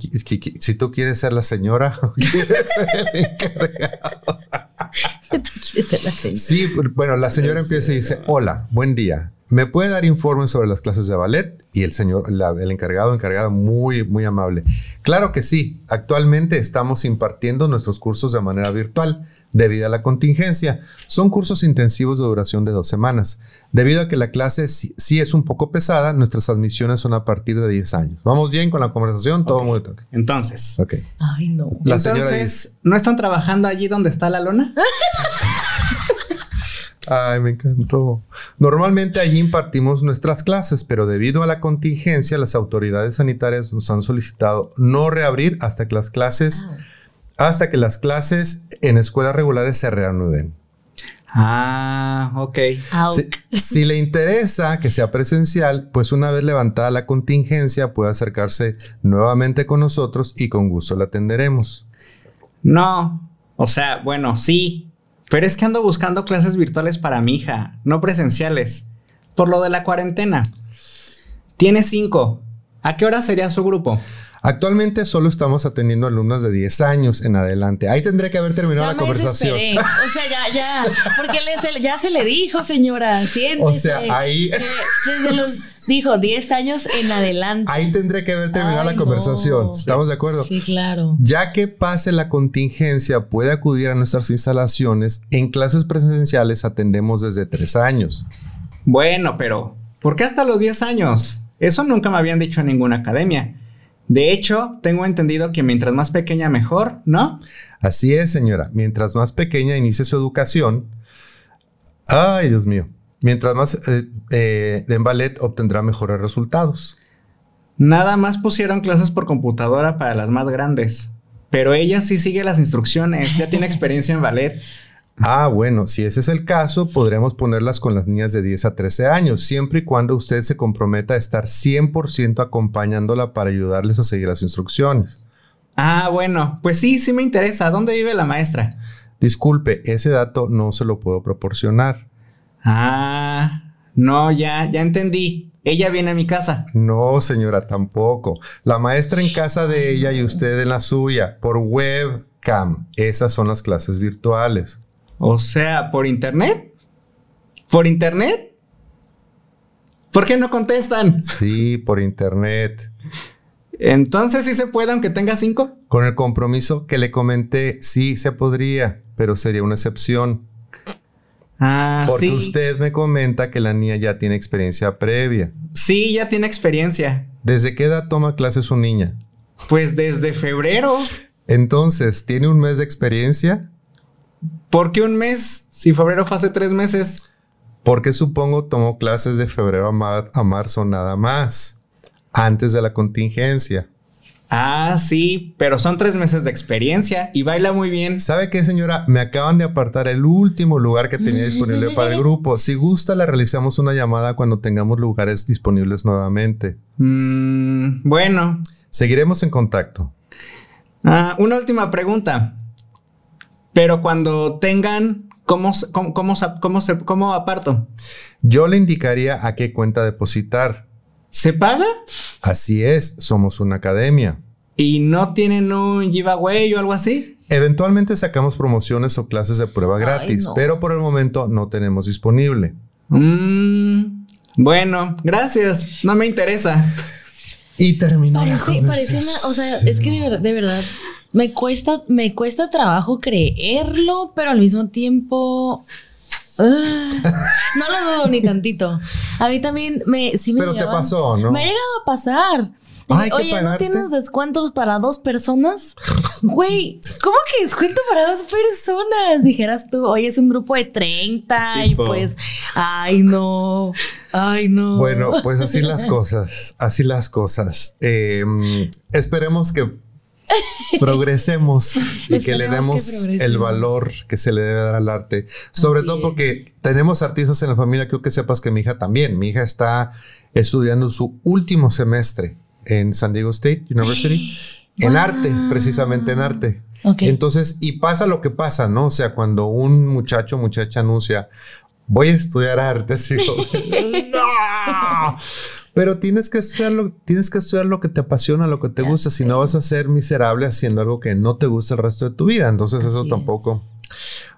si, tú quieres ser la señora o quieres ser el encargado. Sí, bueno, la señora empieza y dice, hola, buen día. ¿Me puede dar informes sobre las clases de ballet? Y el señor, el encargado, encargada, muy, muy amable. Claro que sí. Actualmente estamos impartiendo nuestros cursos de manera virtual debido a la contingencia. Son cursos intensivos de duración de dos semanas. Debido a que la clase sí, es un poco pesada, nuestras admisiones son a partir de 10 años. ¿Vamos bien con la conversación? Todo muy bien. Entonces. Ok. Ay, no. La Entonces, ¿no están trabajando allí donde está la lona? Ay, me encantó. Normalmente allí impartimos nuestras clases, pero debido a la contingencia, las autoridades sanitarias nos han solicitado no reabrir hasta que las clases, ah. Hasta que las clases en escuelas regulares se reanuden. Ah, ok. Si, si, le interesa que sea presencial, pues una vez levantada la contingencia puede acercarse nuevamente con nosotros y con gusto la atenderemos. No, o sea, bueno, sí, pero es que ando buscando clases virtuales para mi hija, no presenciales, por lo de la cuarentena. Tiene cinco. ¿A qué hora sería su grupo? Actualmente solo estamos atendiendo alumnos de 10 años en adelante. Ahí tendría que haber terminado la conversación. O sea, ya, ya, porque ya se le dijo, señora, siéntese. O sea, ahí... Desde los, dijo, 10 años en adelante. Ahí tendría que haber terminado la conversación. ¿Estamos de acuerdo? Sí, claro. Ya que pase la contingencia, puede acudir a nuestras instalaciones. En clases presenciales atendemos desde 3 años. Bueno, pero ¿por qué hasta los 10 años? Eso nunca me habían dicho en ninguna academia. De hecho, tengo entendido que mientras más pequeña mejor, ¿no? Así es, señora. Mientras más pequeña inicie su educación, ay, Dios mío, mientras más eh, eh, en ballet obtendrá mejores resultados. Nada más pusieron clases por computadora para las más grandes, pero ella sí sigue las instrucciones, ya tiene experiencia en ballet. Ah, bueno, si ese es el caso, podríamos ponerlas con las niñas de 10 a 13 años, siempre y cuando usted se comprometa a estar 100% acompañándola para ayudarles a seguir las instrucciones. Ah, bueno, pues sí, sí me interesa. ¿Dónde vive la maestra? Disculpe, ese dato no se lo puedo proporcionar. Ah, no, ya, ya entendí. Ella viene a mi casa. No, señora, tampoco. La maestra en casa de ella y usted en la suya, por webcam. Esas son las clases virtuales. O sea, ¿por internet? ¿Por internet? ¿Por qué no contestan? Sí, por internet. Entonces sí se puede aunque tenga cinco. Con el compromiso que le comenté, sí se podría, pero sería una excepción. Ah, Porque usted me comenta que la niña ya tiene experiencia previa. Sí, ya tiene experiencia. ¿Desde qué edad toma clases su niña? Pues desde febrero. Entonces, ¿tiene un mes de experiencia? ¿Por qué un mes? Si febrero fue hace tres meses. Porque supongo tomó clases de febrero a, marzo nada más, antes de la contingencia. Ah, sí, pero son tres meses de experiencia y baila muy bien. ¿Sabe qué, señora? Me acaban de apartar el último lugar que tenía disponible para el grupo. Si gusta, le realizamos una llamada cuando tengamos lugares disponibles nuevamente. Mm, bueno. Seguiremos en contacto. Ah, una última pregunta. Pero cuando tengan, ¿cómo, cómo, cómo, cómo, cómo aparto? Yo le indicaría a qué cuenta depositar. ¿Se paga? Así es, somos una academia. ¿Y no tienen un giveaway o algo así? Eventualmente sacamos promociones o clases de prueba gratis, pero por el momento no tenemos disponible. Mm, bueno, gracias. No me interesa. Y terminó. Parece, parece una, o sea, es que de verdad Me cuesta, me cuesta trabajo creerlo, pero al mismo tiempo. ah, no lo dudo ni tantito. A mí también me. Sí me Pero te pasó, ¿no? Me ha llegado a pasar. Ay, ¿que Oye, ¿no tienes descuentos para dos personas? Güey, ¿cómo que descuento para dos personas? Dijeras tú, oye, es un grupo de 30 y pues, ay, no, ay, no. Bueno, pues así las cosas, así las cosas. Eh, esperemos que progresemos y que le que demos el valor que se le debe dar al arte. Sobre Así todo es. porque tenemos artistas en la familia, creo que sepas que mi hija también. Mi hija está estudiando su último semestre en San Diego State University, en Wow. arte, precisamente en arte. Entonces, y pasa lo que pasa, ¿no? O sea, cuando un muchacho o muchacha anuncia, voy a estudiar arte, ¡No! Pero tienes que estudiar lo, tienes que estudiar lo que te apasiona, lo que te Ya gusta, si no vas a ser miserable haciendo algo que no te gusta el resto de tu vida. Entonces, eso tampoco.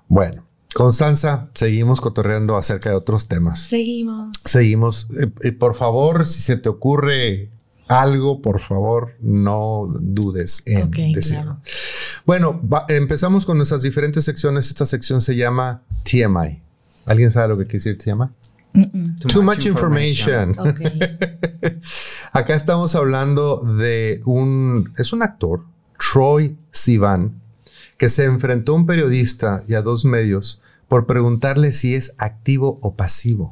Bueno, Constanza, seguimos cotorreando acerca de otros temas. Seguimos. Seguimos. Eh, eh, por favor, si se te ocurre algo, por favor, no dudes en decirlo. claro. Bueno, va- empezamos con nuestras diferentes secciones. Esta sección se llama TMI. ¿Alguien sabe lo que quiere decir TMI? Too, much, information. Acá estamos hablando de un, es un actor, Troy Sivan, que se enfrentó a un periodista y a dos medios por preguntarle si es activo o pasivo.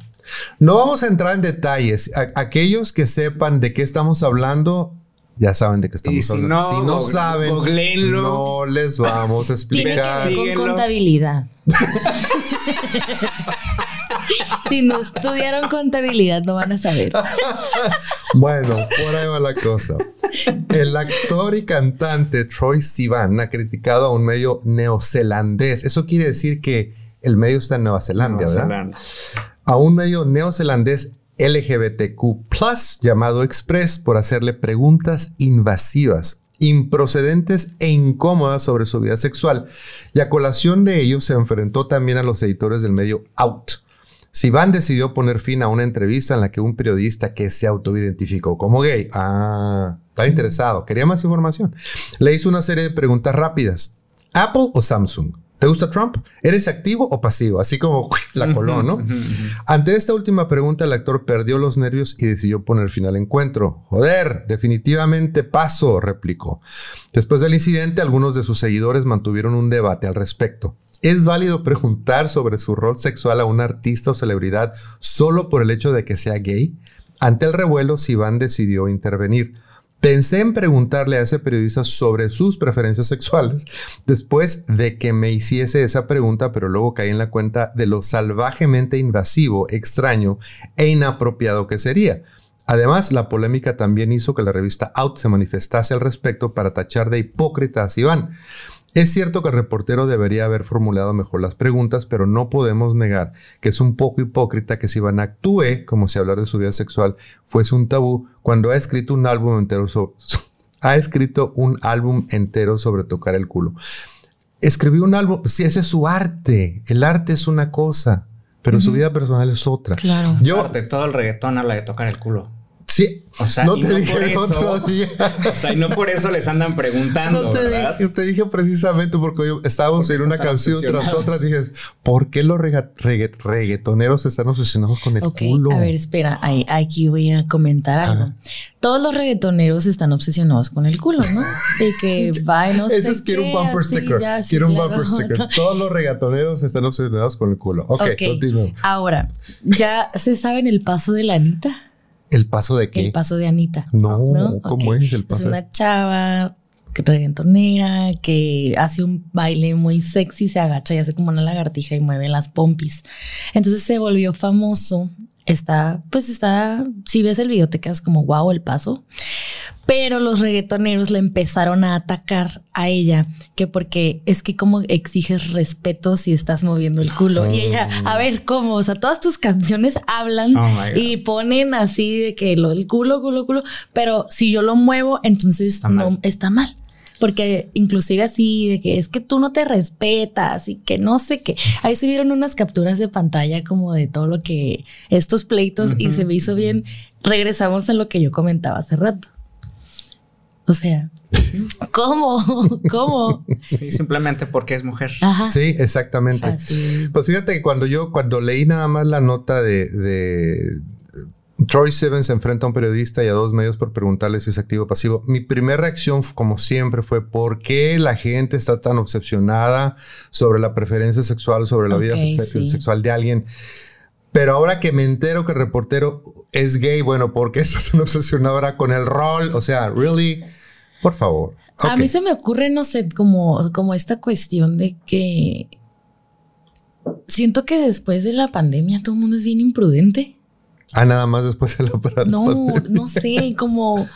No vamos a entrar en detalles. A- aquellos que sepan de qué estamos hablando, ya saben de qué estamos Y si hablando. no, si no saben, googleenlo. no les vamos a Tiene que explicar. ver con contabilidad. si no estudiaron contabilidad, no van a saber. Bueno, por ahí va la cosa. El actor y cantante Troy Sivan ha criticado a un medio neozelandés. Eso quiere decir que el medio está en Nueva Zelanda, Nueva ¿verdad? Zelanda. A un medio neozelandés LGBTQ llamado Express por hacerle preguntas invasivas, improcedentes e incómodas sobre su vida sexual. Y a colación de ello se enfrentó también a los editores del medio Out. Sivan decidió poner fin a una entrevista en la que un periodista que se autoidentificó como gay, ah, estaba interesado, quería más información, le hizo una serie de preguntas rápidas. ¿Apple o Samsung? ¿Te gusta Trump? ¿Eres activo o pasivo? Así como la coló, ¿no? Ante esta última pregunta, el actor perdió los nervios y decidió poner fin al encuentro. Joder, definitivamente paso, replicó. Después del incidente, algunos de sus seguidores mantuvieron un debate al respecto. ¿Es válido preguntar sobre su rol sexual a un artista o celebridad solo por el hecho de que sea gay? Ante el revuelo, Sivan decidió intervenir. Pensé en preguntarle a ese periodista sobre sus preferencias sexuales después de que me hiciese esa pregunta, pero luego caí en la cuenta de lo salvajemente invasivo, extraño e inapropiado que sería. Además, la polémica también hizo que la revista Out se manifestase al respecto para tachar de hipócrita a Sivan. Es cierto que el reportero debería haber formulado mejor las preguntas, pero no podemos negar que es un poco hipócrita que Sivan actúe como si hablar de su vida sexual fuese un tabú cuando ha escrito un álbum entero sobre, ha escrito un álbum entero sobre tocar el culo. Escribió un álbum, si ese es su arte, el arte es una cosa, pero su vida personal es otra. Claro. Yo Aparte, todo el reggaetón habla de tocar el culo. Sí, O sea, no te no dije por el eso- otro día. O sea, y no por eso les andan preguntando, No te ¿verdad? dije, te dije precisamente porque yo estábamos en una canción tras otra. Dije, ¿por qué los regga- reggaetoneros están obsesionados con el Ok, culo? a ver, espera, ahí- aquí voy a comentar algo. Ajá. Todos los reggaetoneros están obsesionados con el culo, ¿no? De que va y no sé Ese es quiero un bumper así, sticker. ya, sí, quiero un claro. bumper sticker. Todos los reggaetoneros están obsesionados con el culo. Ok, Ok, continúa. Ahora, ¿ya se saben el paso de la Anita? ¿El paso de qué? El paso de Anita. No, ¿no? ¿cómo es el paso? Es una chava reggaetonera que hace un baile muy sexy, se agacha y hace como una lagartija y mueve las pompis. Entonces se volvió famoso. Está, pues está, si ves el video te quedas como wow el paso. Pero los reggaetoneros le empezaron a atacar a ella, que porque es que como exiges respeto si estás moviendo el culo. Y ella, a ver, ¿cómo? O sea, todas tus canciones hablan Oh y ponen así de que lo del culo, culo, culo, pero si yo lo muevo, entonces Está no mal. está mal. Porque inclusive así de que es que tú no te respetas y que no sé qué. Ahí subieron unas capturas de pantalla como de todo lo que estos pleitos y se me hizo bien. Regresamos a lo que yo comentaba hace rato. O sea, ¿cómo? ¿Cómo? Sí, simplemente porque es mujer. Ajá. Sí, exactamente. O sea, sí. Pues fíjate que cuando yo, cuando leí nada más la nota de, de Troy Sivan se enfrenta a un periodista y a dos medios por preguntarle si es activo o pasivo. Mi primera reacción, como siempre, fue ¿por qué la gente está tan obsesionada sobre la preferencia sexual, sobre la vida sí. sexual de alguien? Pero ahora que me entero que el reportero es gay, bueno, ¿por qué estás tan obsesionado ahora con el rol? O sea, really, por favor. A mí se me ocurre, no sé, como, como esta cuestión de que siento que después de la pandemia todo el mundo es bien imprudente. Ah, nada más después de la parada. No, no sé, como...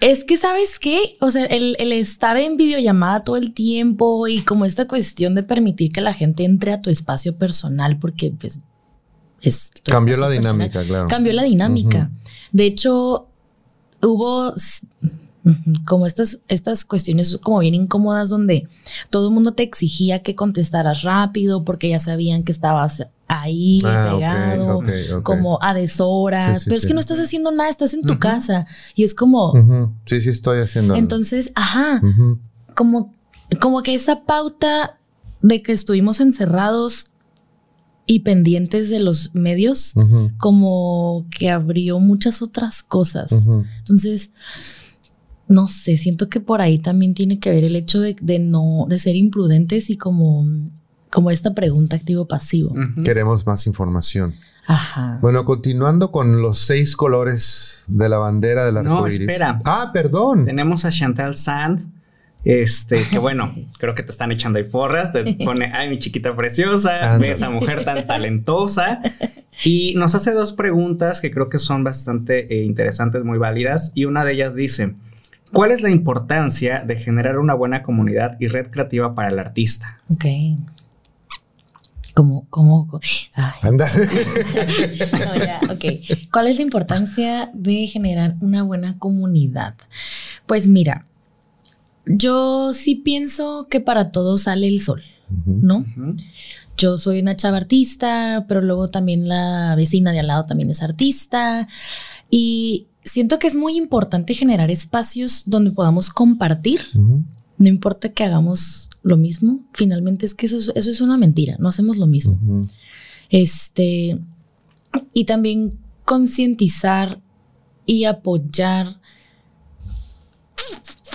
Es que, ¿sabes qué? O sea, el, el estar en videollamada todo el tiempo y como esta cuestión de permitir que la gente entre a tu espacio personal porque pues es... Cambió la personal. dinámica, claro. Cambió la dinámica. De hecho, hubo como estas, estas cuestiones como bien incómodas donde todo el mundo te exigía que contestaras rápido porque ya sabían que estabas ahí Ah, pegado, como a deshoras, Sí, sí, pero es sí. que no estás haciendo nada, estás en tu casa y es como, Ujú. Sí, sí, estoy haciendo. entonces, ajá, como, como que esa pauta de que estuvimos encerrados y pendientes de los medios, como que abrió muchas otras cosas. Entonces, no sé, siento que por ahí también tiene que ver el hecho de, de no, de ser imprudentes y como, como esta pregunta activo-pasivo. Queremos más información. Ajá. Bueno, continuando con los seis colores de la bandera del No, arco iris. espera. Ah, perdón. Tenemos a Chantal Sand. Este, que bueno, creo que te están echando ahí forras. Te pone, ay, mi chiquita preciosa, ve esa mujer tan talentosa. Y nos hace dos preguntas que creo que son bastante eh, interesantes, muy válidas. Y una de ellas dice: ¿Cuál es la importancia de generar una buena comunidad y red creativa para el artista? Ok. Como, como, ay, Anda. no, ya, ok. ¿Cuál es la importancia de generar una buena comunidad? Pues mira, yo sí pienso que para todos sale el sol. ¿no? Yo soy una chava artista, pero luego también la vecina de al lado también es artista. Y siento que es muy importante generar espacios donde podamos compartir. No importa que hagamos lo mismo, finalmente es que eso es, eso es una mentira, no hacemos lo mismo. Este, y también concientizar y apoyar,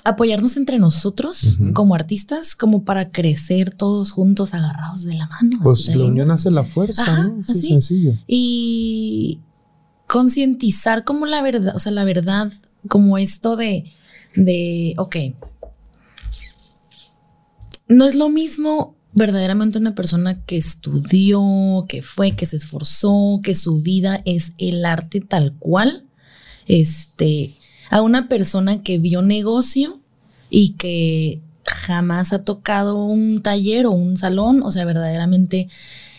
apoyarnos entre nosotros como artistas, como para crecer todos juntos agarrados de la mano. Pues la unión hace la fuerza, Ajá, ¿no? Así así. sencillo. Y concientizar como la verdad, o sea, la verdad, como esto de, de, ok, no es lo mismo verdaderamente una persona que estudió, que fue, que se esforzó, que su vida es el arte tal cual, este, a una persona que vio negocio y que jamás ha tocado un taller o un salón, o sea, verdaderamente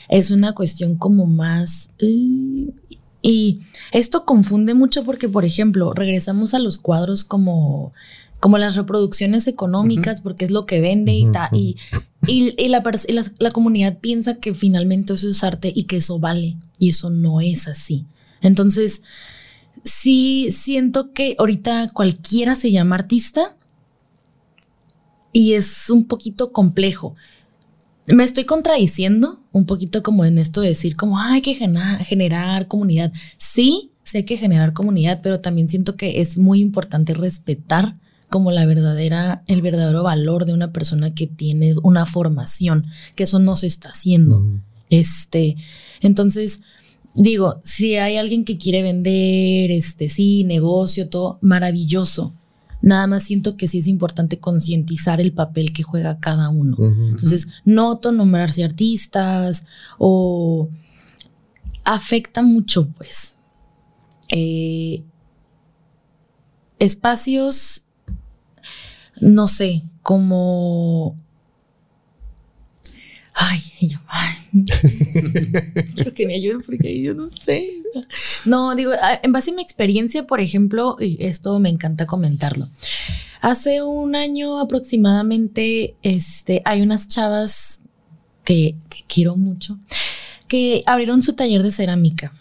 es una cuestión como más... y esto confunde mucho porque, por ejemplo, regresamos a los cuadros como, como las reproducciones económicas, porque es lo que vende y, ta- y, y, y la, y la- la comunidad piensa que finalmente eso es arte y que eso vale. Y eso no es así. Entonces, sí siento que ahorita cualquiera se llama artista y es un poquito complejo. Me estoy contradiciendo un poquito como en esto de decir como "Ah, hay que generar comunidad. Sí, sí hay que generar comunidad, pero también siento que es muy importante respetar como la verdadera, el verdadero valor de una persona que tiene una formación, que eso no se está haciendo. Este, entonces, digo, si hay alguien que quiere vender, este, sí, negocio, todo, maravilloso. Nada más siento que sí es importante concientizar el papel que juega cada uno. Entonces, no autonombrarse artistas o afecta mucho, pues. Eh, espacios, no sé, como... Ay, ay, quiero que me ayuden porque yo no sé. No, digo, en base a mi experiencia, por ejemplo, y esto me encanta comentarlo. Hace un año aproximadamente, este, hay unas chavas que, que quiero mucho, que abrieron su taller de cerámica.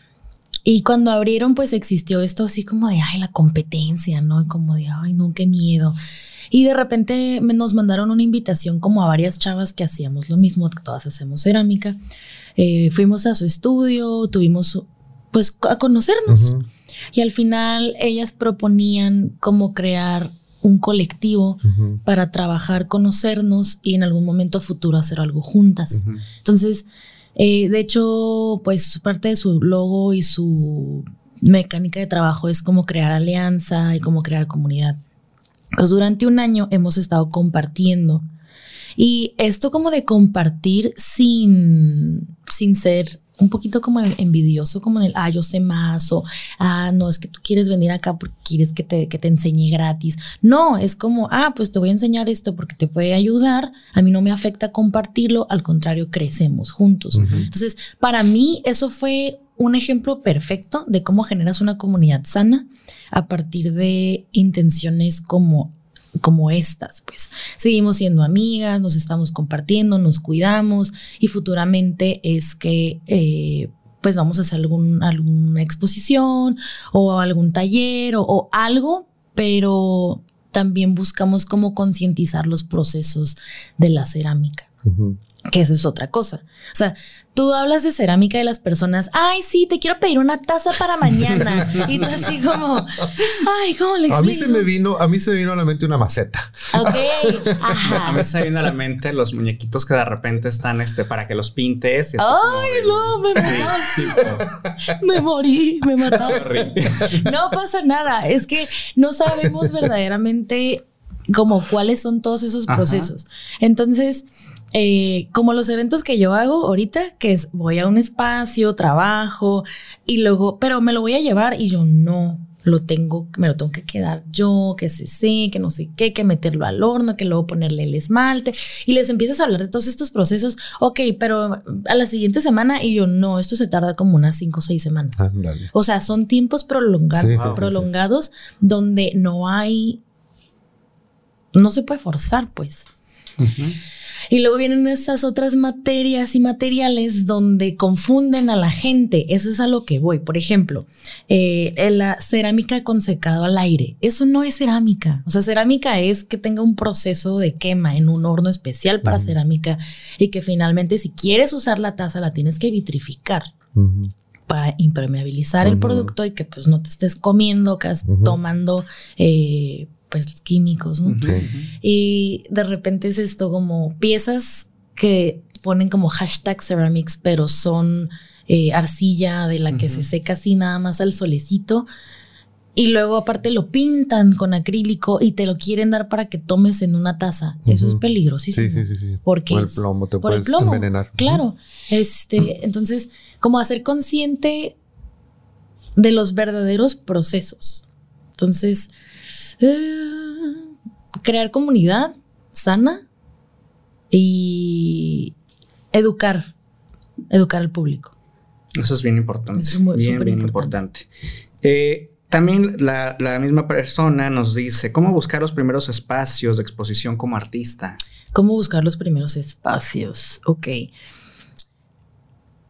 Y cuando abrieron, pues existió esto así como de, ay, la competencia, ¿no? Y como de, ay, no, qué miedo. Y de repente nos mandaron una invitación como a varias chavas que hacíamos lo mismo, que todas hacemos cerámica. Eh, fuimos a su estudio, tuvimos pues a conocernos. Y al final ellas proponían como crear un colectivo para trabajar, conocernos y en algún momento futuro hacer algo juntas. Entonces, eh, de hecho, pues parte de su logo y su mecánica de trabajo es como crear alianza y como crear comunidad. Pues durante un año hemos estado compartiendo. Y esto como de compartir sin, sin ser un poquito como envidioso, como en el, ah, yo sé más, o, ah, no, es que tú quieres venir acá porque quieres que te, que te enseñe gratis. No, es como, ah, pues te voy a enseñar esto porque te puede ayudar, a mí no me afecta compartirlo, al contrario, crecemos juntos. Entonces, para mí eso fue un ejemplo perfecto de cómo generas una comunidad sana a partir de intenciones como como estas, pues seguimos siendo amigas, nos estamos compartiendo, nos cuidamos y futuramente es que eh, pues vamos a hacer algún, alguna exposición o algún taller o, algo, pero también buscamos como concientizar los procesos de la cerámica que eso es otra cosa. O sea, tú hablas de cerámica de las personas, ay, sí, te quiero pedir una taza para mañana. y tú así como, ay, ¿cómo le explico? A mí se me vino, a mí se me vino a la mente una maceta. Ok, ajá. A mí se me vino a la mente los muñequitos que de repente están este para que los pintes. ay, no, me, me morí, me mataron. no pasa nada, es que no sabemos verdaderamente como cuáles son todos esos procesos. Entonces, eh, como los eventos que yo hago ahorita, que es voy a un espacio, trabajo y luego, pero me lo voy a llevar y yo no lo tengo, me lo tengo que quedar yo, que se sé, que no sé qué, que meterlo al horno, que luego ponerle el esmalte y les empiezas a hablar de todos estos procesos. Ok, pero a la siguiente semana y yo no, esto se tarda como unas cinco o seis semanas. O sea, son tiempos prolongados, prolongados donde no hay, no se puede forzar, pues. Y luego vienen estas otras materias y materiales donde confunden a la gente. Eso es a lo que voy. Por ejemplo, eh, la cerámica con secado al aire. Eso no es cerámica. O sea, cerámica es que tenga un proceso de quema en un horno especial para cerámica y que finalmente si quieres usar la taza la tienes que vitrificar. para impermeabilizar el producto y que pues no te estés comiendo, que tomando eh, pues químicos, ¿no? Y de repente es esto como piezas que ponen como hashtag ceramics, pero son eh, arcilla de la que se seca así nada más al solecito. Y luego aparte lo pintan con acrílico y te lo quieren dar para que tomes en una taza. Eso es peligrosísimo. Sí, sí, sí. Porque por el plomo te puedes envenenar. Claro. Este, entonces, como hacer consciente de los verdaderos procesos. Entonces, eh, crear comunidad sana y educar, educar al público. Eso es bien importante. es muy, bien, bien importante. Eh, también la, la, misma persona nos dice cómo buscar los primeros espacios de exposición como artista. ¿Cómo buscar los primeros espacios? Ok.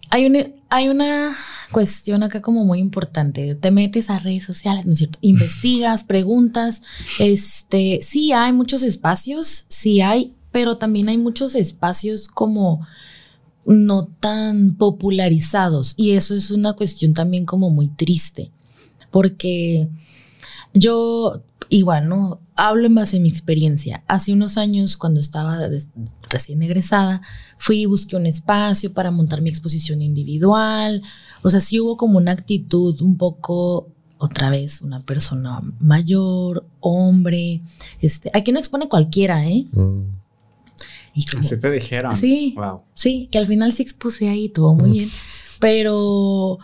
Hay una, hay una cuestión acá como muy importante. Te metes a redes sociales, ¿no es cierto? Investigas, preguntas. Este, sí hay muchos espacios, sí hay, pero también hay muchos espacios como no tan popularizados. Y eso es una cuestión también como muy triste. Porque yo, igual, ¿no? Hablo en base a mi experiencia. Hace unos años, cuando estaba recién egresada, fui y busqué un espacio para montar mi exposición individual. O sea, sí hubo como una actitud un poco, otra vez, una persona mayor, hombre. Este, aquí no expone cualquiera, ¿eh? Mm. Y Así te dijeron. Sí. Wow. Sí, que al final sí expuse ahí, todo muy mm. bien. Pero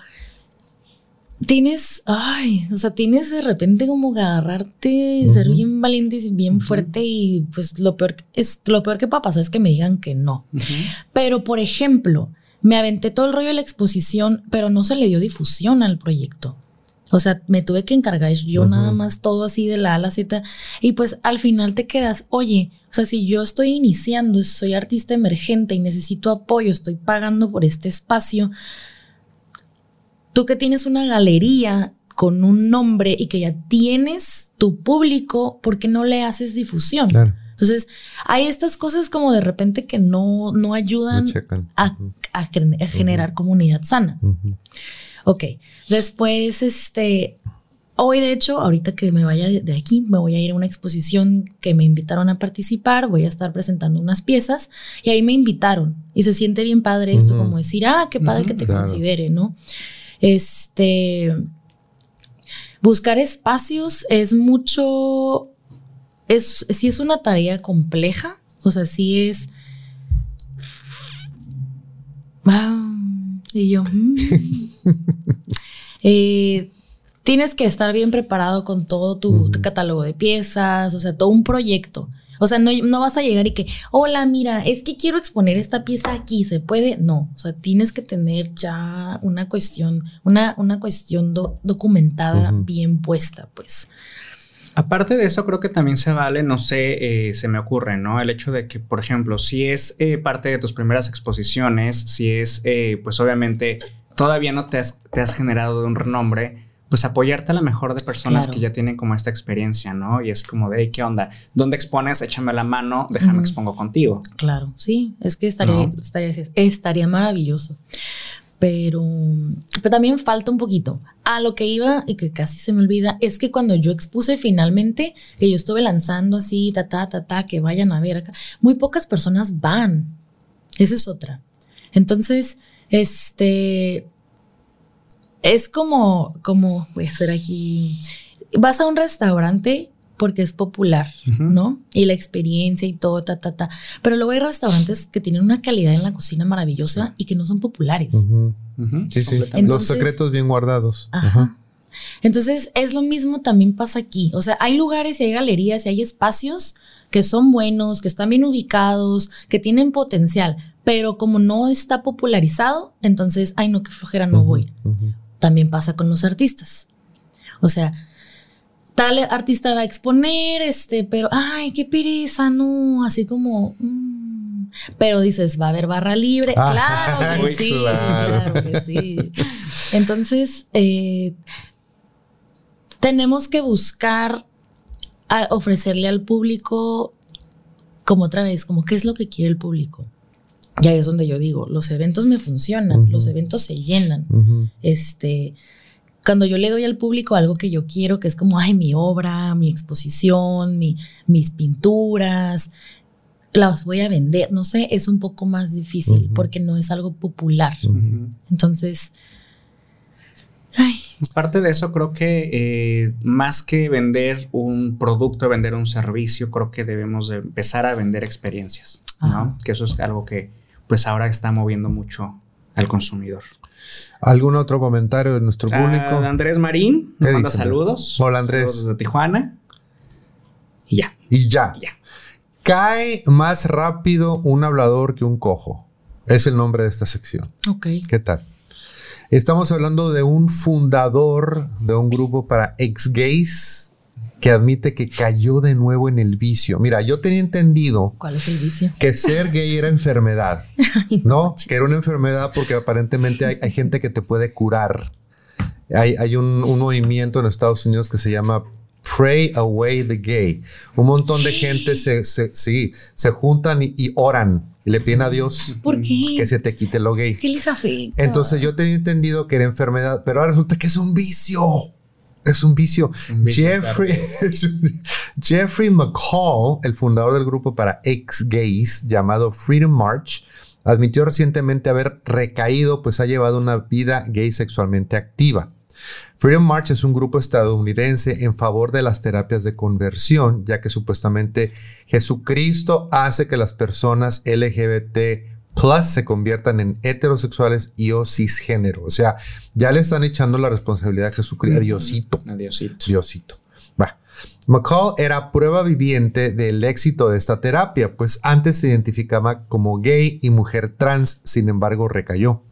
tienes, ay, o sea, tienes de repente como que agarrarte, ser bien valiente y bien fuerte y pues lo peor es lo peor que pueda pasar es que me digan que no. Pero por ejemplo, me aventé todo el rollo de la exposición, pero no se le dio difusión al proyecto. O sea, me tuve que encargar yo nada más todo así de la A a la Z y pues al final te quedas, oye, o sea, si yo estoy iniciando, soy artista emergente y necesito apoyo, estoy pagando por este espacio, tú que tienes una galería con un nombre y que ya tienes tu público, ¿por qué no le haces difusión? Entonces, hay estas cosas como de repente que no, no ayudan a, generar comunidad sana. Ok, después, este, hoy de hecho, ahorita que me vaya de aquí, me voy a ir a una exposición que me invitaron a participar, voy a estar presentando unas piezas y ahí me invitaron y se siente bien padre esto, como decir, ah, qué padre que te considere, ¿no? Este, buscar espacios es mucho, es, sí es una tarea compleja, o sea, sí es... y yo... Mm. Eh, tienes que estar bien preparado con todo tu, catálogo de piezas, o sea, todo un proyecto. O sea, no, no, vas a llegar y que, hola, mira, es que quiero exponer esta pieza aquí, ¿se puede? No, o sea, tienes que tener ya una cuestión, una, una cuestión documentada bien puesta, pues. Aparte de eso, creo que también se vale, no sé, eh, se me ocurre, ¿no? El hecho de que, por ejemplo, si es eh, parte de tus primeras exposiciones, si es, eh, pues obviamente, todavía no te has, te has generado de un renombre, pues apoyarte a la mejor de personas que ya tienen como esta experiencia, ¿no? Y es como de, ¿qué onda? ¿Dónde expones? Échame la mano, déjame expongo contigo. Claro, sí, es que estaría, estaría, estaría maravilloso pero, pero también falta un poquito. A lo que iba y que casi se me olvida es que cuando yo expuse finalmente, que yo estuve lanzando así, ta, ta, ta, ta, que vayan a ver acá, muy pocas personas van. Esa es otra. Entonces, este, es como, como, voy a hacer aquí, vas a un restaurante porque es popular, ¿no? Y la experiencia y todo, ta, ta, ta. Pero luego hay restaurantes que tienen una calidad en la cocina maravillosa y que no son populares. Sí, sí. Los secretos bien guardados. Ajá. Entonces, es lo mismo también pasa aquí. O sea, hay lugares y hay galerías y hay espacios que son buenos, que están bien ubicados, que tienen potencial, pero como no está popularizado, entonces, ay, no, qué flojera, no voy. También pasa con los artistas. O sea, tal artista va a exponer, este, pero, ay, qué pereza, no, así como, mm". pero dices, va a haber barra libre, ah, claro que sí, claro. que sí. Entonces, eh, tenemos que buscar ofrecerle al público, como otra vez, como qué es lo que quiere el público. Y ahí es donde yo digo, los eventos me funcionan, los eventos se llenan. Este, cuando yo le doy al público algo que yo quiero, que es como, ay, mi obra, mi exposición, mi, mis pinturas, las voy a vender, no sé, es un poco más difícil porque no es algo popular. Entonces, ay. Parte de eso creo que eh, más que vender un producto, vender un servicio, creo que debemos de empezar a vender experiencias, ¿no? Que eso es algo que pues ahora está moviendo mucho al consumidor. ¿Algún otro comentario de nuestro ah, público? Andrés Marín nos manda saludos. Hola Andrés. Saludos de Tijuana. Y ya. Y ya. ya. Cae más rápido un hablador que un cojo. Es el nombre de esta sección. Ok. ¿Qué tal? Estamos hablando de un fundador de un grupo para ex gays que admite que cayó de nuevo en el vicio. Mira, yo tenía entendido ¿Cuál es el vicio? que ser gay era enfermedad, ¿no? Que era una enfermedad porque aparentemente hay, gente que te puede curar. Hay, un, movimiento en Estados Unidos que se llama Pray Away the Gay. Un montón de gente se, se juntan y, oran y le piden a Dios que se te quite lo gay. ¿Qué les afecta? Entonces yo tenía entendido que era enfermedad, pero ahora resulta que es un vicio es un vicio. Jeffrey, Jeffrey McCall, el fundador del grupo para ex-gays llamado Freedom March, admitió recientemente haber recaído, pues ha llevado una vida gay sexualmente activa. Freedom March es un grupo estadounidense en favor de las terapias de conversión, ya que supuestamente Jesucristo hace que las personas LGBT plus se conviertan en heterosexuales y o cisgénero. O sea, ya le están echando la responsabilidad a Jesucristo, a Diosito. A Diosito. Diosito. Va. McCall era prueba viviente del éxito de esta terapia, pues antes se identificaba como gay y mujer trans, sin embargo recayó.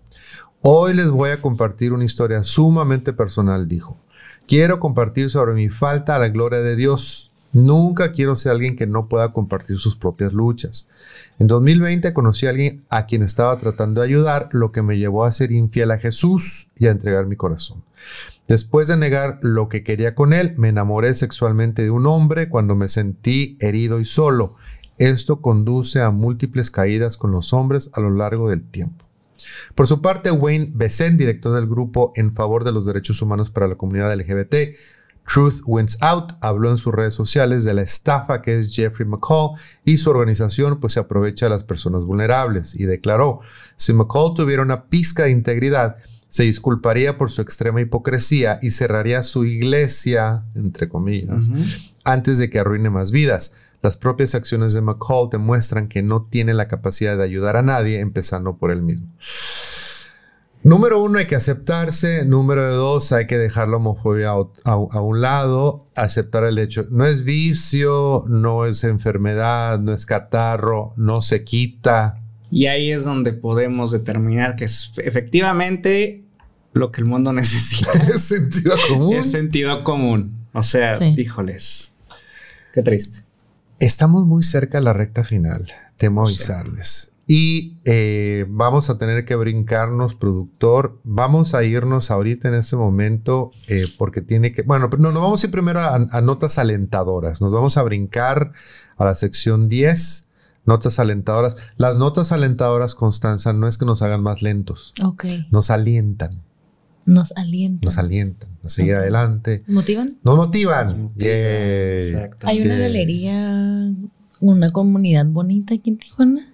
Hoy les voy a compartir una historia sumamente personal, dijo. Quiero compartir sobre mi falta a la gloria de Dios. Nunca quiero ser alguien que no pueda compartir sus propias luchas. En 2020 conocí a alguien a quien estaba tratando de ayudar, lo que me llevó a ser infiel a Jesús y a entregar mi corazón. Después de negar lo que quería con él, me enamoré sexualmente de un hombre cuando me sentí herido y solo. Esto conduce a múltiples caídas con los hombres a lo largo del tiempo. Por su parte, Wayne Besson, director del grupo en favor de los derechos humanos para la comunidad LGBT, Truth Wins Out habló en sus redes sociales de la estafa que es Jeffrey McCall y su organización pues se aprovecha de las personas vulnerables y declaró, si McCall tuviera una pizca de integridad, se disculparía por su extrema hipocresía y cerraría su iglesia, entre comillas, antes de que arruine más vidas. Las propias acciones de McCall demuestran que no tiene la capacidad de ayudar a nadie, empezando por él mismo. Número uno, hay que aceptarse. Número dos, hay que dejar la homofobia a, un lado, aceptar el hecho. No es vicio, no es enfermedad, no es catarro, no se quita. Y ahí es donde podemos determinar que es efectivamente lo que el mundo necesita. es sentido común. Es sentido común. O sea, híjoles. Qué triste. Estamos muy cerca de la recta final. Temo avisarles. Y eh, vamos a tener que brincarnos, productor. Vamos a irnos ahorita en este momento eh, porque tiene que... Bueno, no, nos vamos a ir primero a, notas alentadoras. Nos vamos a brincar a la sección 10. Notas alentadoras. Las notas alentadoras, Constanza, no es que nos hagan más lentos. Ok. Nos alientan. Nos alientan. Nos alientan a seguir adelante. ¿Motivan? Nos motivan. Hay una galería, una comunidad bonita aquí en Tijuana.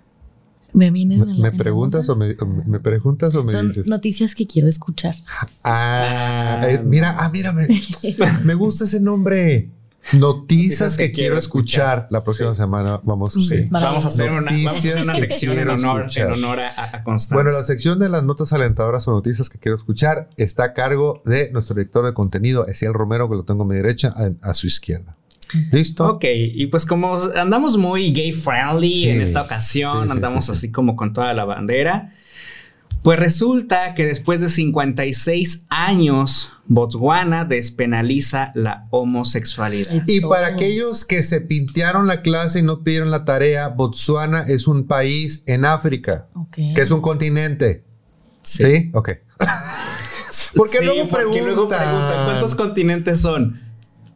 Me, ¿Me preguntas o me, me, preguntas o me Son dices? noticias que quiero escuchar. Ah, eh, mira, ah, mira, me, gusta ese nombre. Noticias que, quiero escuchar. La próxima semana vamos, vamos a hacer una, sección en honor, en honor, a, Constanza. Bueno, la sección de las notas alentadoras o noticias que quiero escuchar está a cargo de nuestro director de contenido, Esiel Romero, que lo tengo a mi derecha, a su izquierda. ¿Listo? Ok, y pues como andamos muy gay friendly en esta ocasión, andamos así como con toda la bandera. Pues resulta que después de 56 años, Botswana despenaliza la homosexualidad. Y para aquellos que se pintearon la clase y no pidieron la tarea, Botswana es un país en África, que es un continente. Sí, ok. porque, luego porque luego preguntan cuántos continentes son.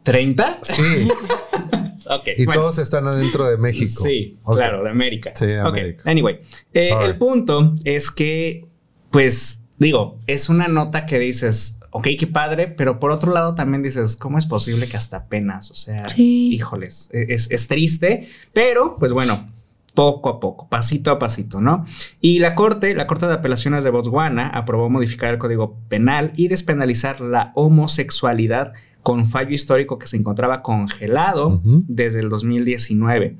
¿30? Sí. y todos están adentro de México. Sí, claro, de América. Sí, de América. Anyway, eh, el punto es que, pues, digo, es una nota que dices, ok, qué padre, pero por otro lado también dices, ¿cómo es posible que hasta apenas? O sea, híjoles, e, es, es triste, pero pues bueno, poco a poco, pasito a pasito, ¿no? Y la Corte, la Corte de Apelaciones de Botswana, aprobó modificar el Código Penal y despenalizar la homosexualidad con fallo histórico que se encontraba congelado desde el 2019.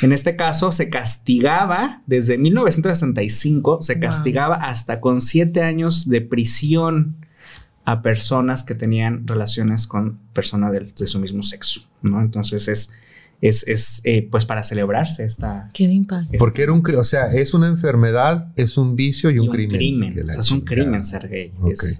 En este caso se castigaba, desde 1965, se castigaba hasta con siete años de prisión a personas que tenían relaciones con personas de, de su mismo sexo, ¿no? Entonces es es, es eh, pues para celebrarse esta... Qué impacto. Porque era un, o sea, es una enfermedad, es un vicio y un, crimen. crimen. O sea, es un crimen ser gay.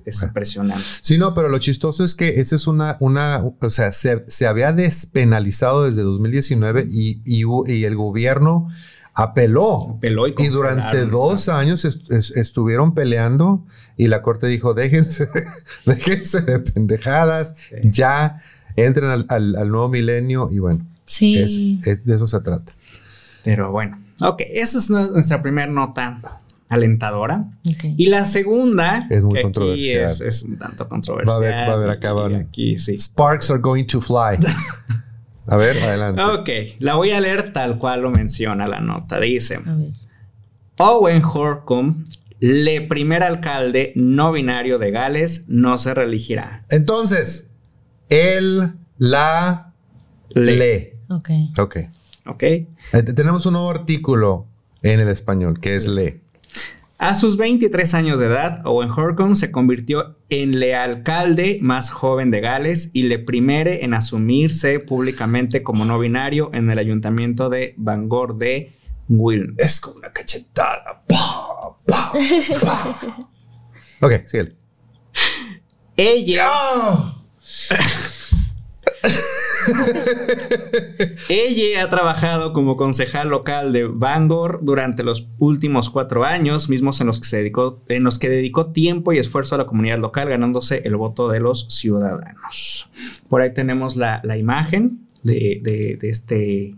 Es, impresionante. Sí, no, pero lo chistoso es que esa es una, una o sea, se, se había despenalizado desde 2019 y, y, y el gobierno apeló. apeló y, y, durante dos años estuvieron peleando y la corte dijo, déjense, déjense de pendejadas, ya entren al, al, nuevo milenio y bueno. Sí. de eso se trata. Pero bueno, ok, esa es nuestra primera nota alentadora. Y la segunda, es muy controversial. es, un tanto controversial. Va a ver, va a ver acá. Aquí, sí. Sparks are going to fly. a ver, adelante. Ok, la voy a leer tal cual lo menciona la nota. Dice: Owen Horcombe, le primer alcalde no binario de Gales, no se reelegirá. Entonces, él la le. Ok. Ok. Ok. Eh, tenemos un nuevo artículo en el español que es le. A sus 23 años de edad, Owen Horcombe se convirtió en le alcalde más joven de Gales y le primere en asumirse públicamente como no binario en el ayuntamiento de Bangor de Will. Es como una cachetada. ok, síguele. Ella. Ella ha trabajado como concejal local de Bangor durante los últimos cuatro años, mismos en los que se dedicó, en los que dedicó tiempo y esfuerzo a la comunidad local, ganándose el voto de los ciudadanos. Por ahí tenemos la, imagen de, este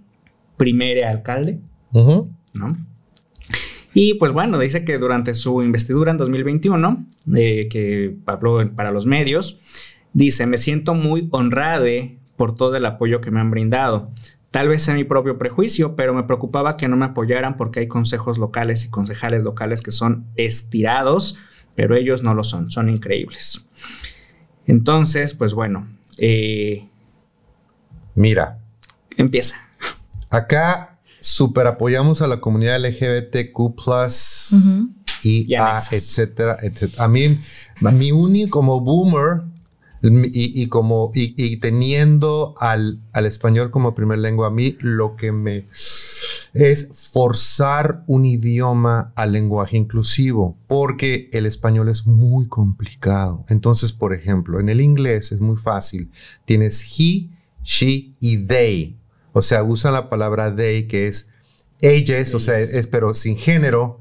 primer alcalde, ¿no? Y pues bueno, dice que durante su investidura en 2021, eh, que habló para los medios, dice, me siento muy honrada por todo el apoyo que me han brindado. Tal vez sea mi propio prejuicio, pero me preocupaba que no me apoyaran porque hay consejos locales y concejales locales que son estirados, pero ellos no lo son, son increíbles. Entonces, pues bueno. Eh, Mira. Empieza. Acá super apoyamos a la comunidad LGBTQ, y a, etcétera, etcétera. A mí, a mí único como boomer y, como y, teniendo al, al, español como primer lengua, a mí lo que me es forzar un idioma al lenguaje inclusivo, porque el español es muy complicado. Entonces, por ejemplo, en el inglés es muy fácil. Tienes he, she y they. O sea, usan la palabra they, que es ellas, o sea, es, pero sin género.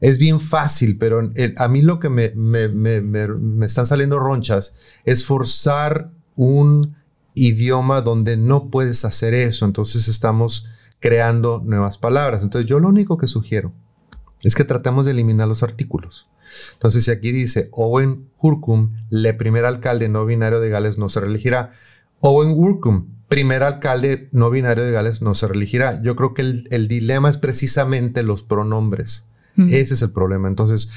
Es bien fácil, pero a mí lo que me, están saliendo ronchas es forzar un idioma donde no puedes hacer eso. Entonces estamos creando nuevas palabras. Entonces yo lo único que sugiero es que tratemos de eliminar los artículos. Entonces si aquí dice Owen Hurkum, le primer alcalde no binario de Gales no se reelegirá. Owen Hurkum, primer alcalde no binario de Gales no se reelegirá. Yo creo que el, dilema es precisamente los pronombres. Ese es el problema. Entonces,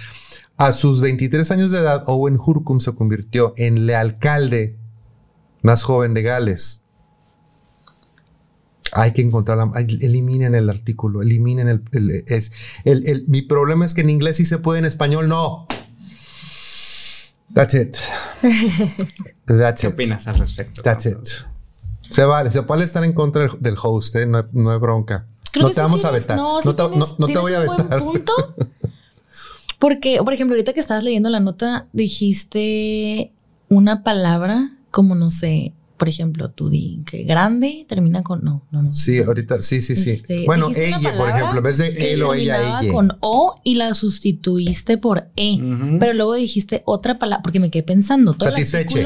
a sus 23 años de edad, Owen Hurkum se convirtió en el alcalde más joven de Gales. Hay que encontrarla. Eliminen el artículo, eliminen el, es, el, Mi problema es que en inglés sí se puede, en español no. That's it. That's ¿Qué opinas al respecto? That's it. Se vale, se puede estar en contra del host, ¿eh? no, no, hay bronca. No te vamos a vetar. No, no, te, no, te voy a vetar. punto. Porque, por ejemplo, ahorita que estabas leyendo la nota, dijiste una palabra como, no sé, por ejemplo, tú di que grande termina con no, no, no. Sí, ahorita, sí, sí, sí. Este, bueno, ella, por ejemplo, en vez de él o ella, ella. con O y la sustituiste por E. Pero luego dijiste otra palabra, porque me quedé pensando. Todo satisfeche.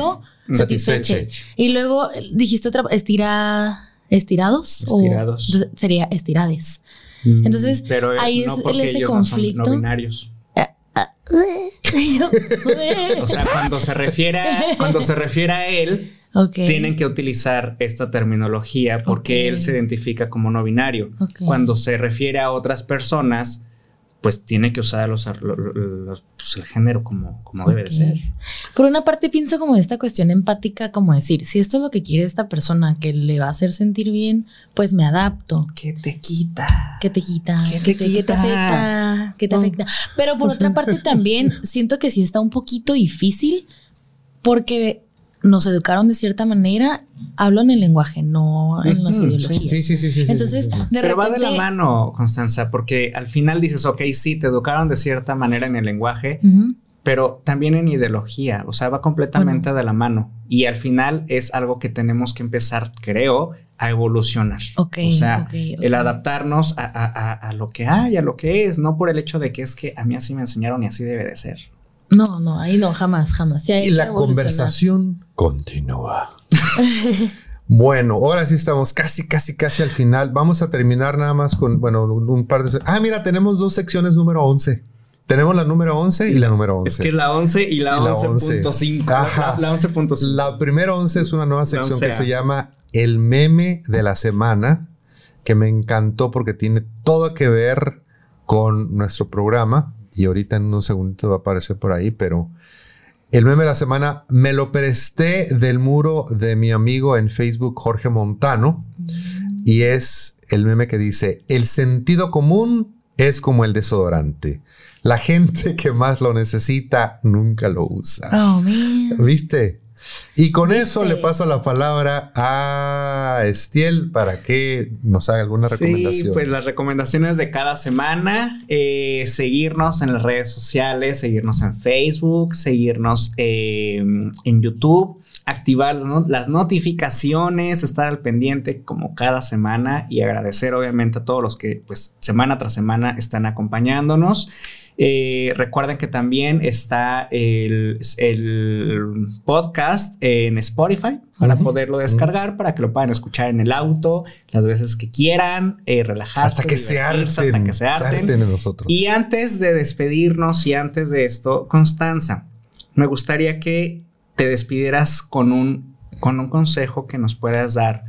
El satisfeche. Y luego dijiste otra, estira, estirados. Estirados. O sería estirades. Mm, Entonces, ahí es ese conflicto. No binarios. o sea, cuando se refiere cuando se refiere a él, tienen que utilizar esta terminología porque él se identifica como no binario. Cuando se refiere a otras personas, pues tiene que usar los, pues, el género como, como debe de ser. Por una parte pienso como esta cuestión empática, como decir, si esto es lo que quiere esta persona, que le va a hacer sentir bien, pues me adapto. Que te quita. Que te quita. Que te, que te afecta. Que te afecta. Pero por otra parte también siento que sí está un poquito difícil porque nos educaron de cierta manera, hablo en el lenguaje, no en las ideologías. Sí, sí, sí, sí. Entonces, de Pero va de la mano, Constanza, porque al final dices, ok, sí, te educaron de cierta manera en el lenguaje, pero también en ideología, o sea, va completamente de la mano. Y al final es algo que tenemos que empezar, creo, a evolucionar. Ok. o sea, el adaptarnos a, a, lo que hay, a lo que es, no por el hecho de que es que a mí así me enseñaron y así debe de ser. No, no, ahí no, jamás, jamás. y la conversación continúa. bueno, ahora sí estamos casi, casi, casi al final. Vamos a terminar nada más con, bueno, un par de... Ah, mira, tenemos dos secciones número 11. Tenemos la número 11 y la número 11. Es que la 11 y la 11.5. La, la 11.5. La primera 11 es una nueva sección que se llama El meme de la semana, que me encantó porque tiene todo que ver con nuestro programa y ahorita en un segundito va a aparecer por ahí, pero el meme de la semana me lo presté del muro de mi amigo en Facebook, Jorge Montano, y es el meme que dice, el sentido común es como el desodorante. La gente que más lo necesita nunca lo usa. Oh, ¿Viste? Y con eso le paso la palabra a Estiel para que nos haga alguna recomendación. Sí, pues las recomendaciones de cada semana, eh, seguirnos en las redes sociales, seguirnos en Facebook, seguirnos em, en YouTube. activar las notificaciones, estar al pendiente como cada semana y agradecer obviamente a todos los que pues semana tras semana están acompañándonos. Eh, recuerden que también está el, podcast en Spotify para poderlo descargar, para que lo puedan escuchar en el auto las veces que quieran, eh, relajarse. Hasta que se harten. Hasta que se harten. nosotros. Y antes de despedirnos y antes de esto, Constanza, me gustaría que te despidieras con un, con un consejo que nos puedas dar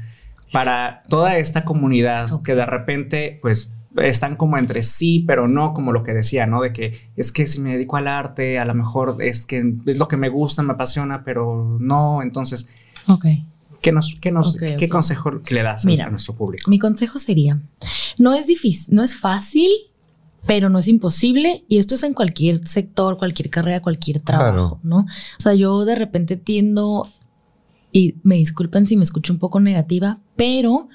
para toda esta comunidad que de repente, pues están como entre sí, pero no como lo que decía, ¿no? De que es que si me dedico al arte, a lo mejor es que es lo que me gusta, me apasiona, pero no, entonces... Ok. ¿Qué, nos, qué, nos, ¿qué consejo le das a nuestro público? Mi consejo sería, no es difícil, no es fácil, pero no es imposible y esto es en cualquier sector, cualquier carrera, cualquier trabajo, ¿no? O sea, yo de repente tiendo, y me disculpan si me escucho un poco negativa, pero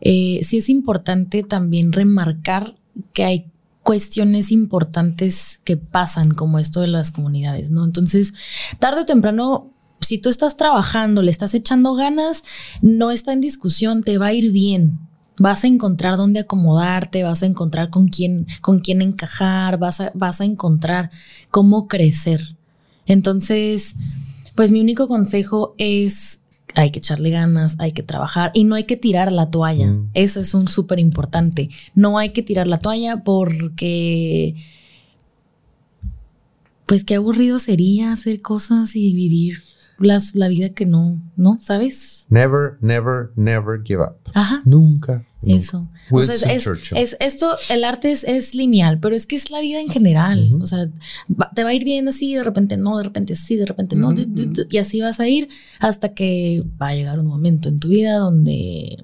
eh, sí es importante también remarcar que hay cuestiones importantes que pasan como esto de las comunidades, ¿no? Entonces, tarde o temprano, si tú estás trabajando, le estás echando ganas, no está en discusión, te va a ir bien. Vas a encontrar dónde acomodarte, vas a encontrar con quién, con quién encajar, vas vas a encontrar cómo crecer. Entonces, pues mi único consejo es hay que echarle ganas, hay que trabajar y no hay que tirar la toalla. Mm. Eso es un súper importante. No hay que tirar la toalla porque, pues qué aburrido sería hacer cosas y vivir las, la vida que no, ¿no? ¿Sabes? Never, never, never give up. Ajá. Nunca. Eso. O sea, es, esto, el arte es, lineal, pero es que es la vida en general. O sea, te va a ir bien así, de repente no, de repente sí, de repente no, y así vas a ir hasta que va a llegar un momento en tu vida donde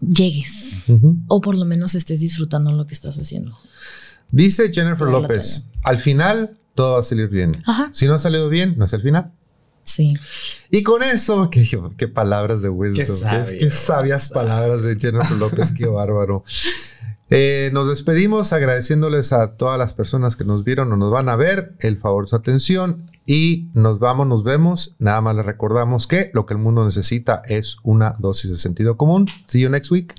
llegues o por lo menos estés disfrutando lo que estás haciendo. Dice Jennifer López, al final todo va a salir bien. Si no ha salido bien, no es el final. Sí. Y con eso, qué, palabras de wisdom, qué, sabias palabras de Jennifer López, qué bárbaro. Eh, nos despedimos agradeciéndoles a todas las personas que nos vieron o nos van a ver el favor de su atención y nos vamos, nos vemos. Nada más les recordamos que lo que el mundo necesita es una dosis de sentido común. See you next week.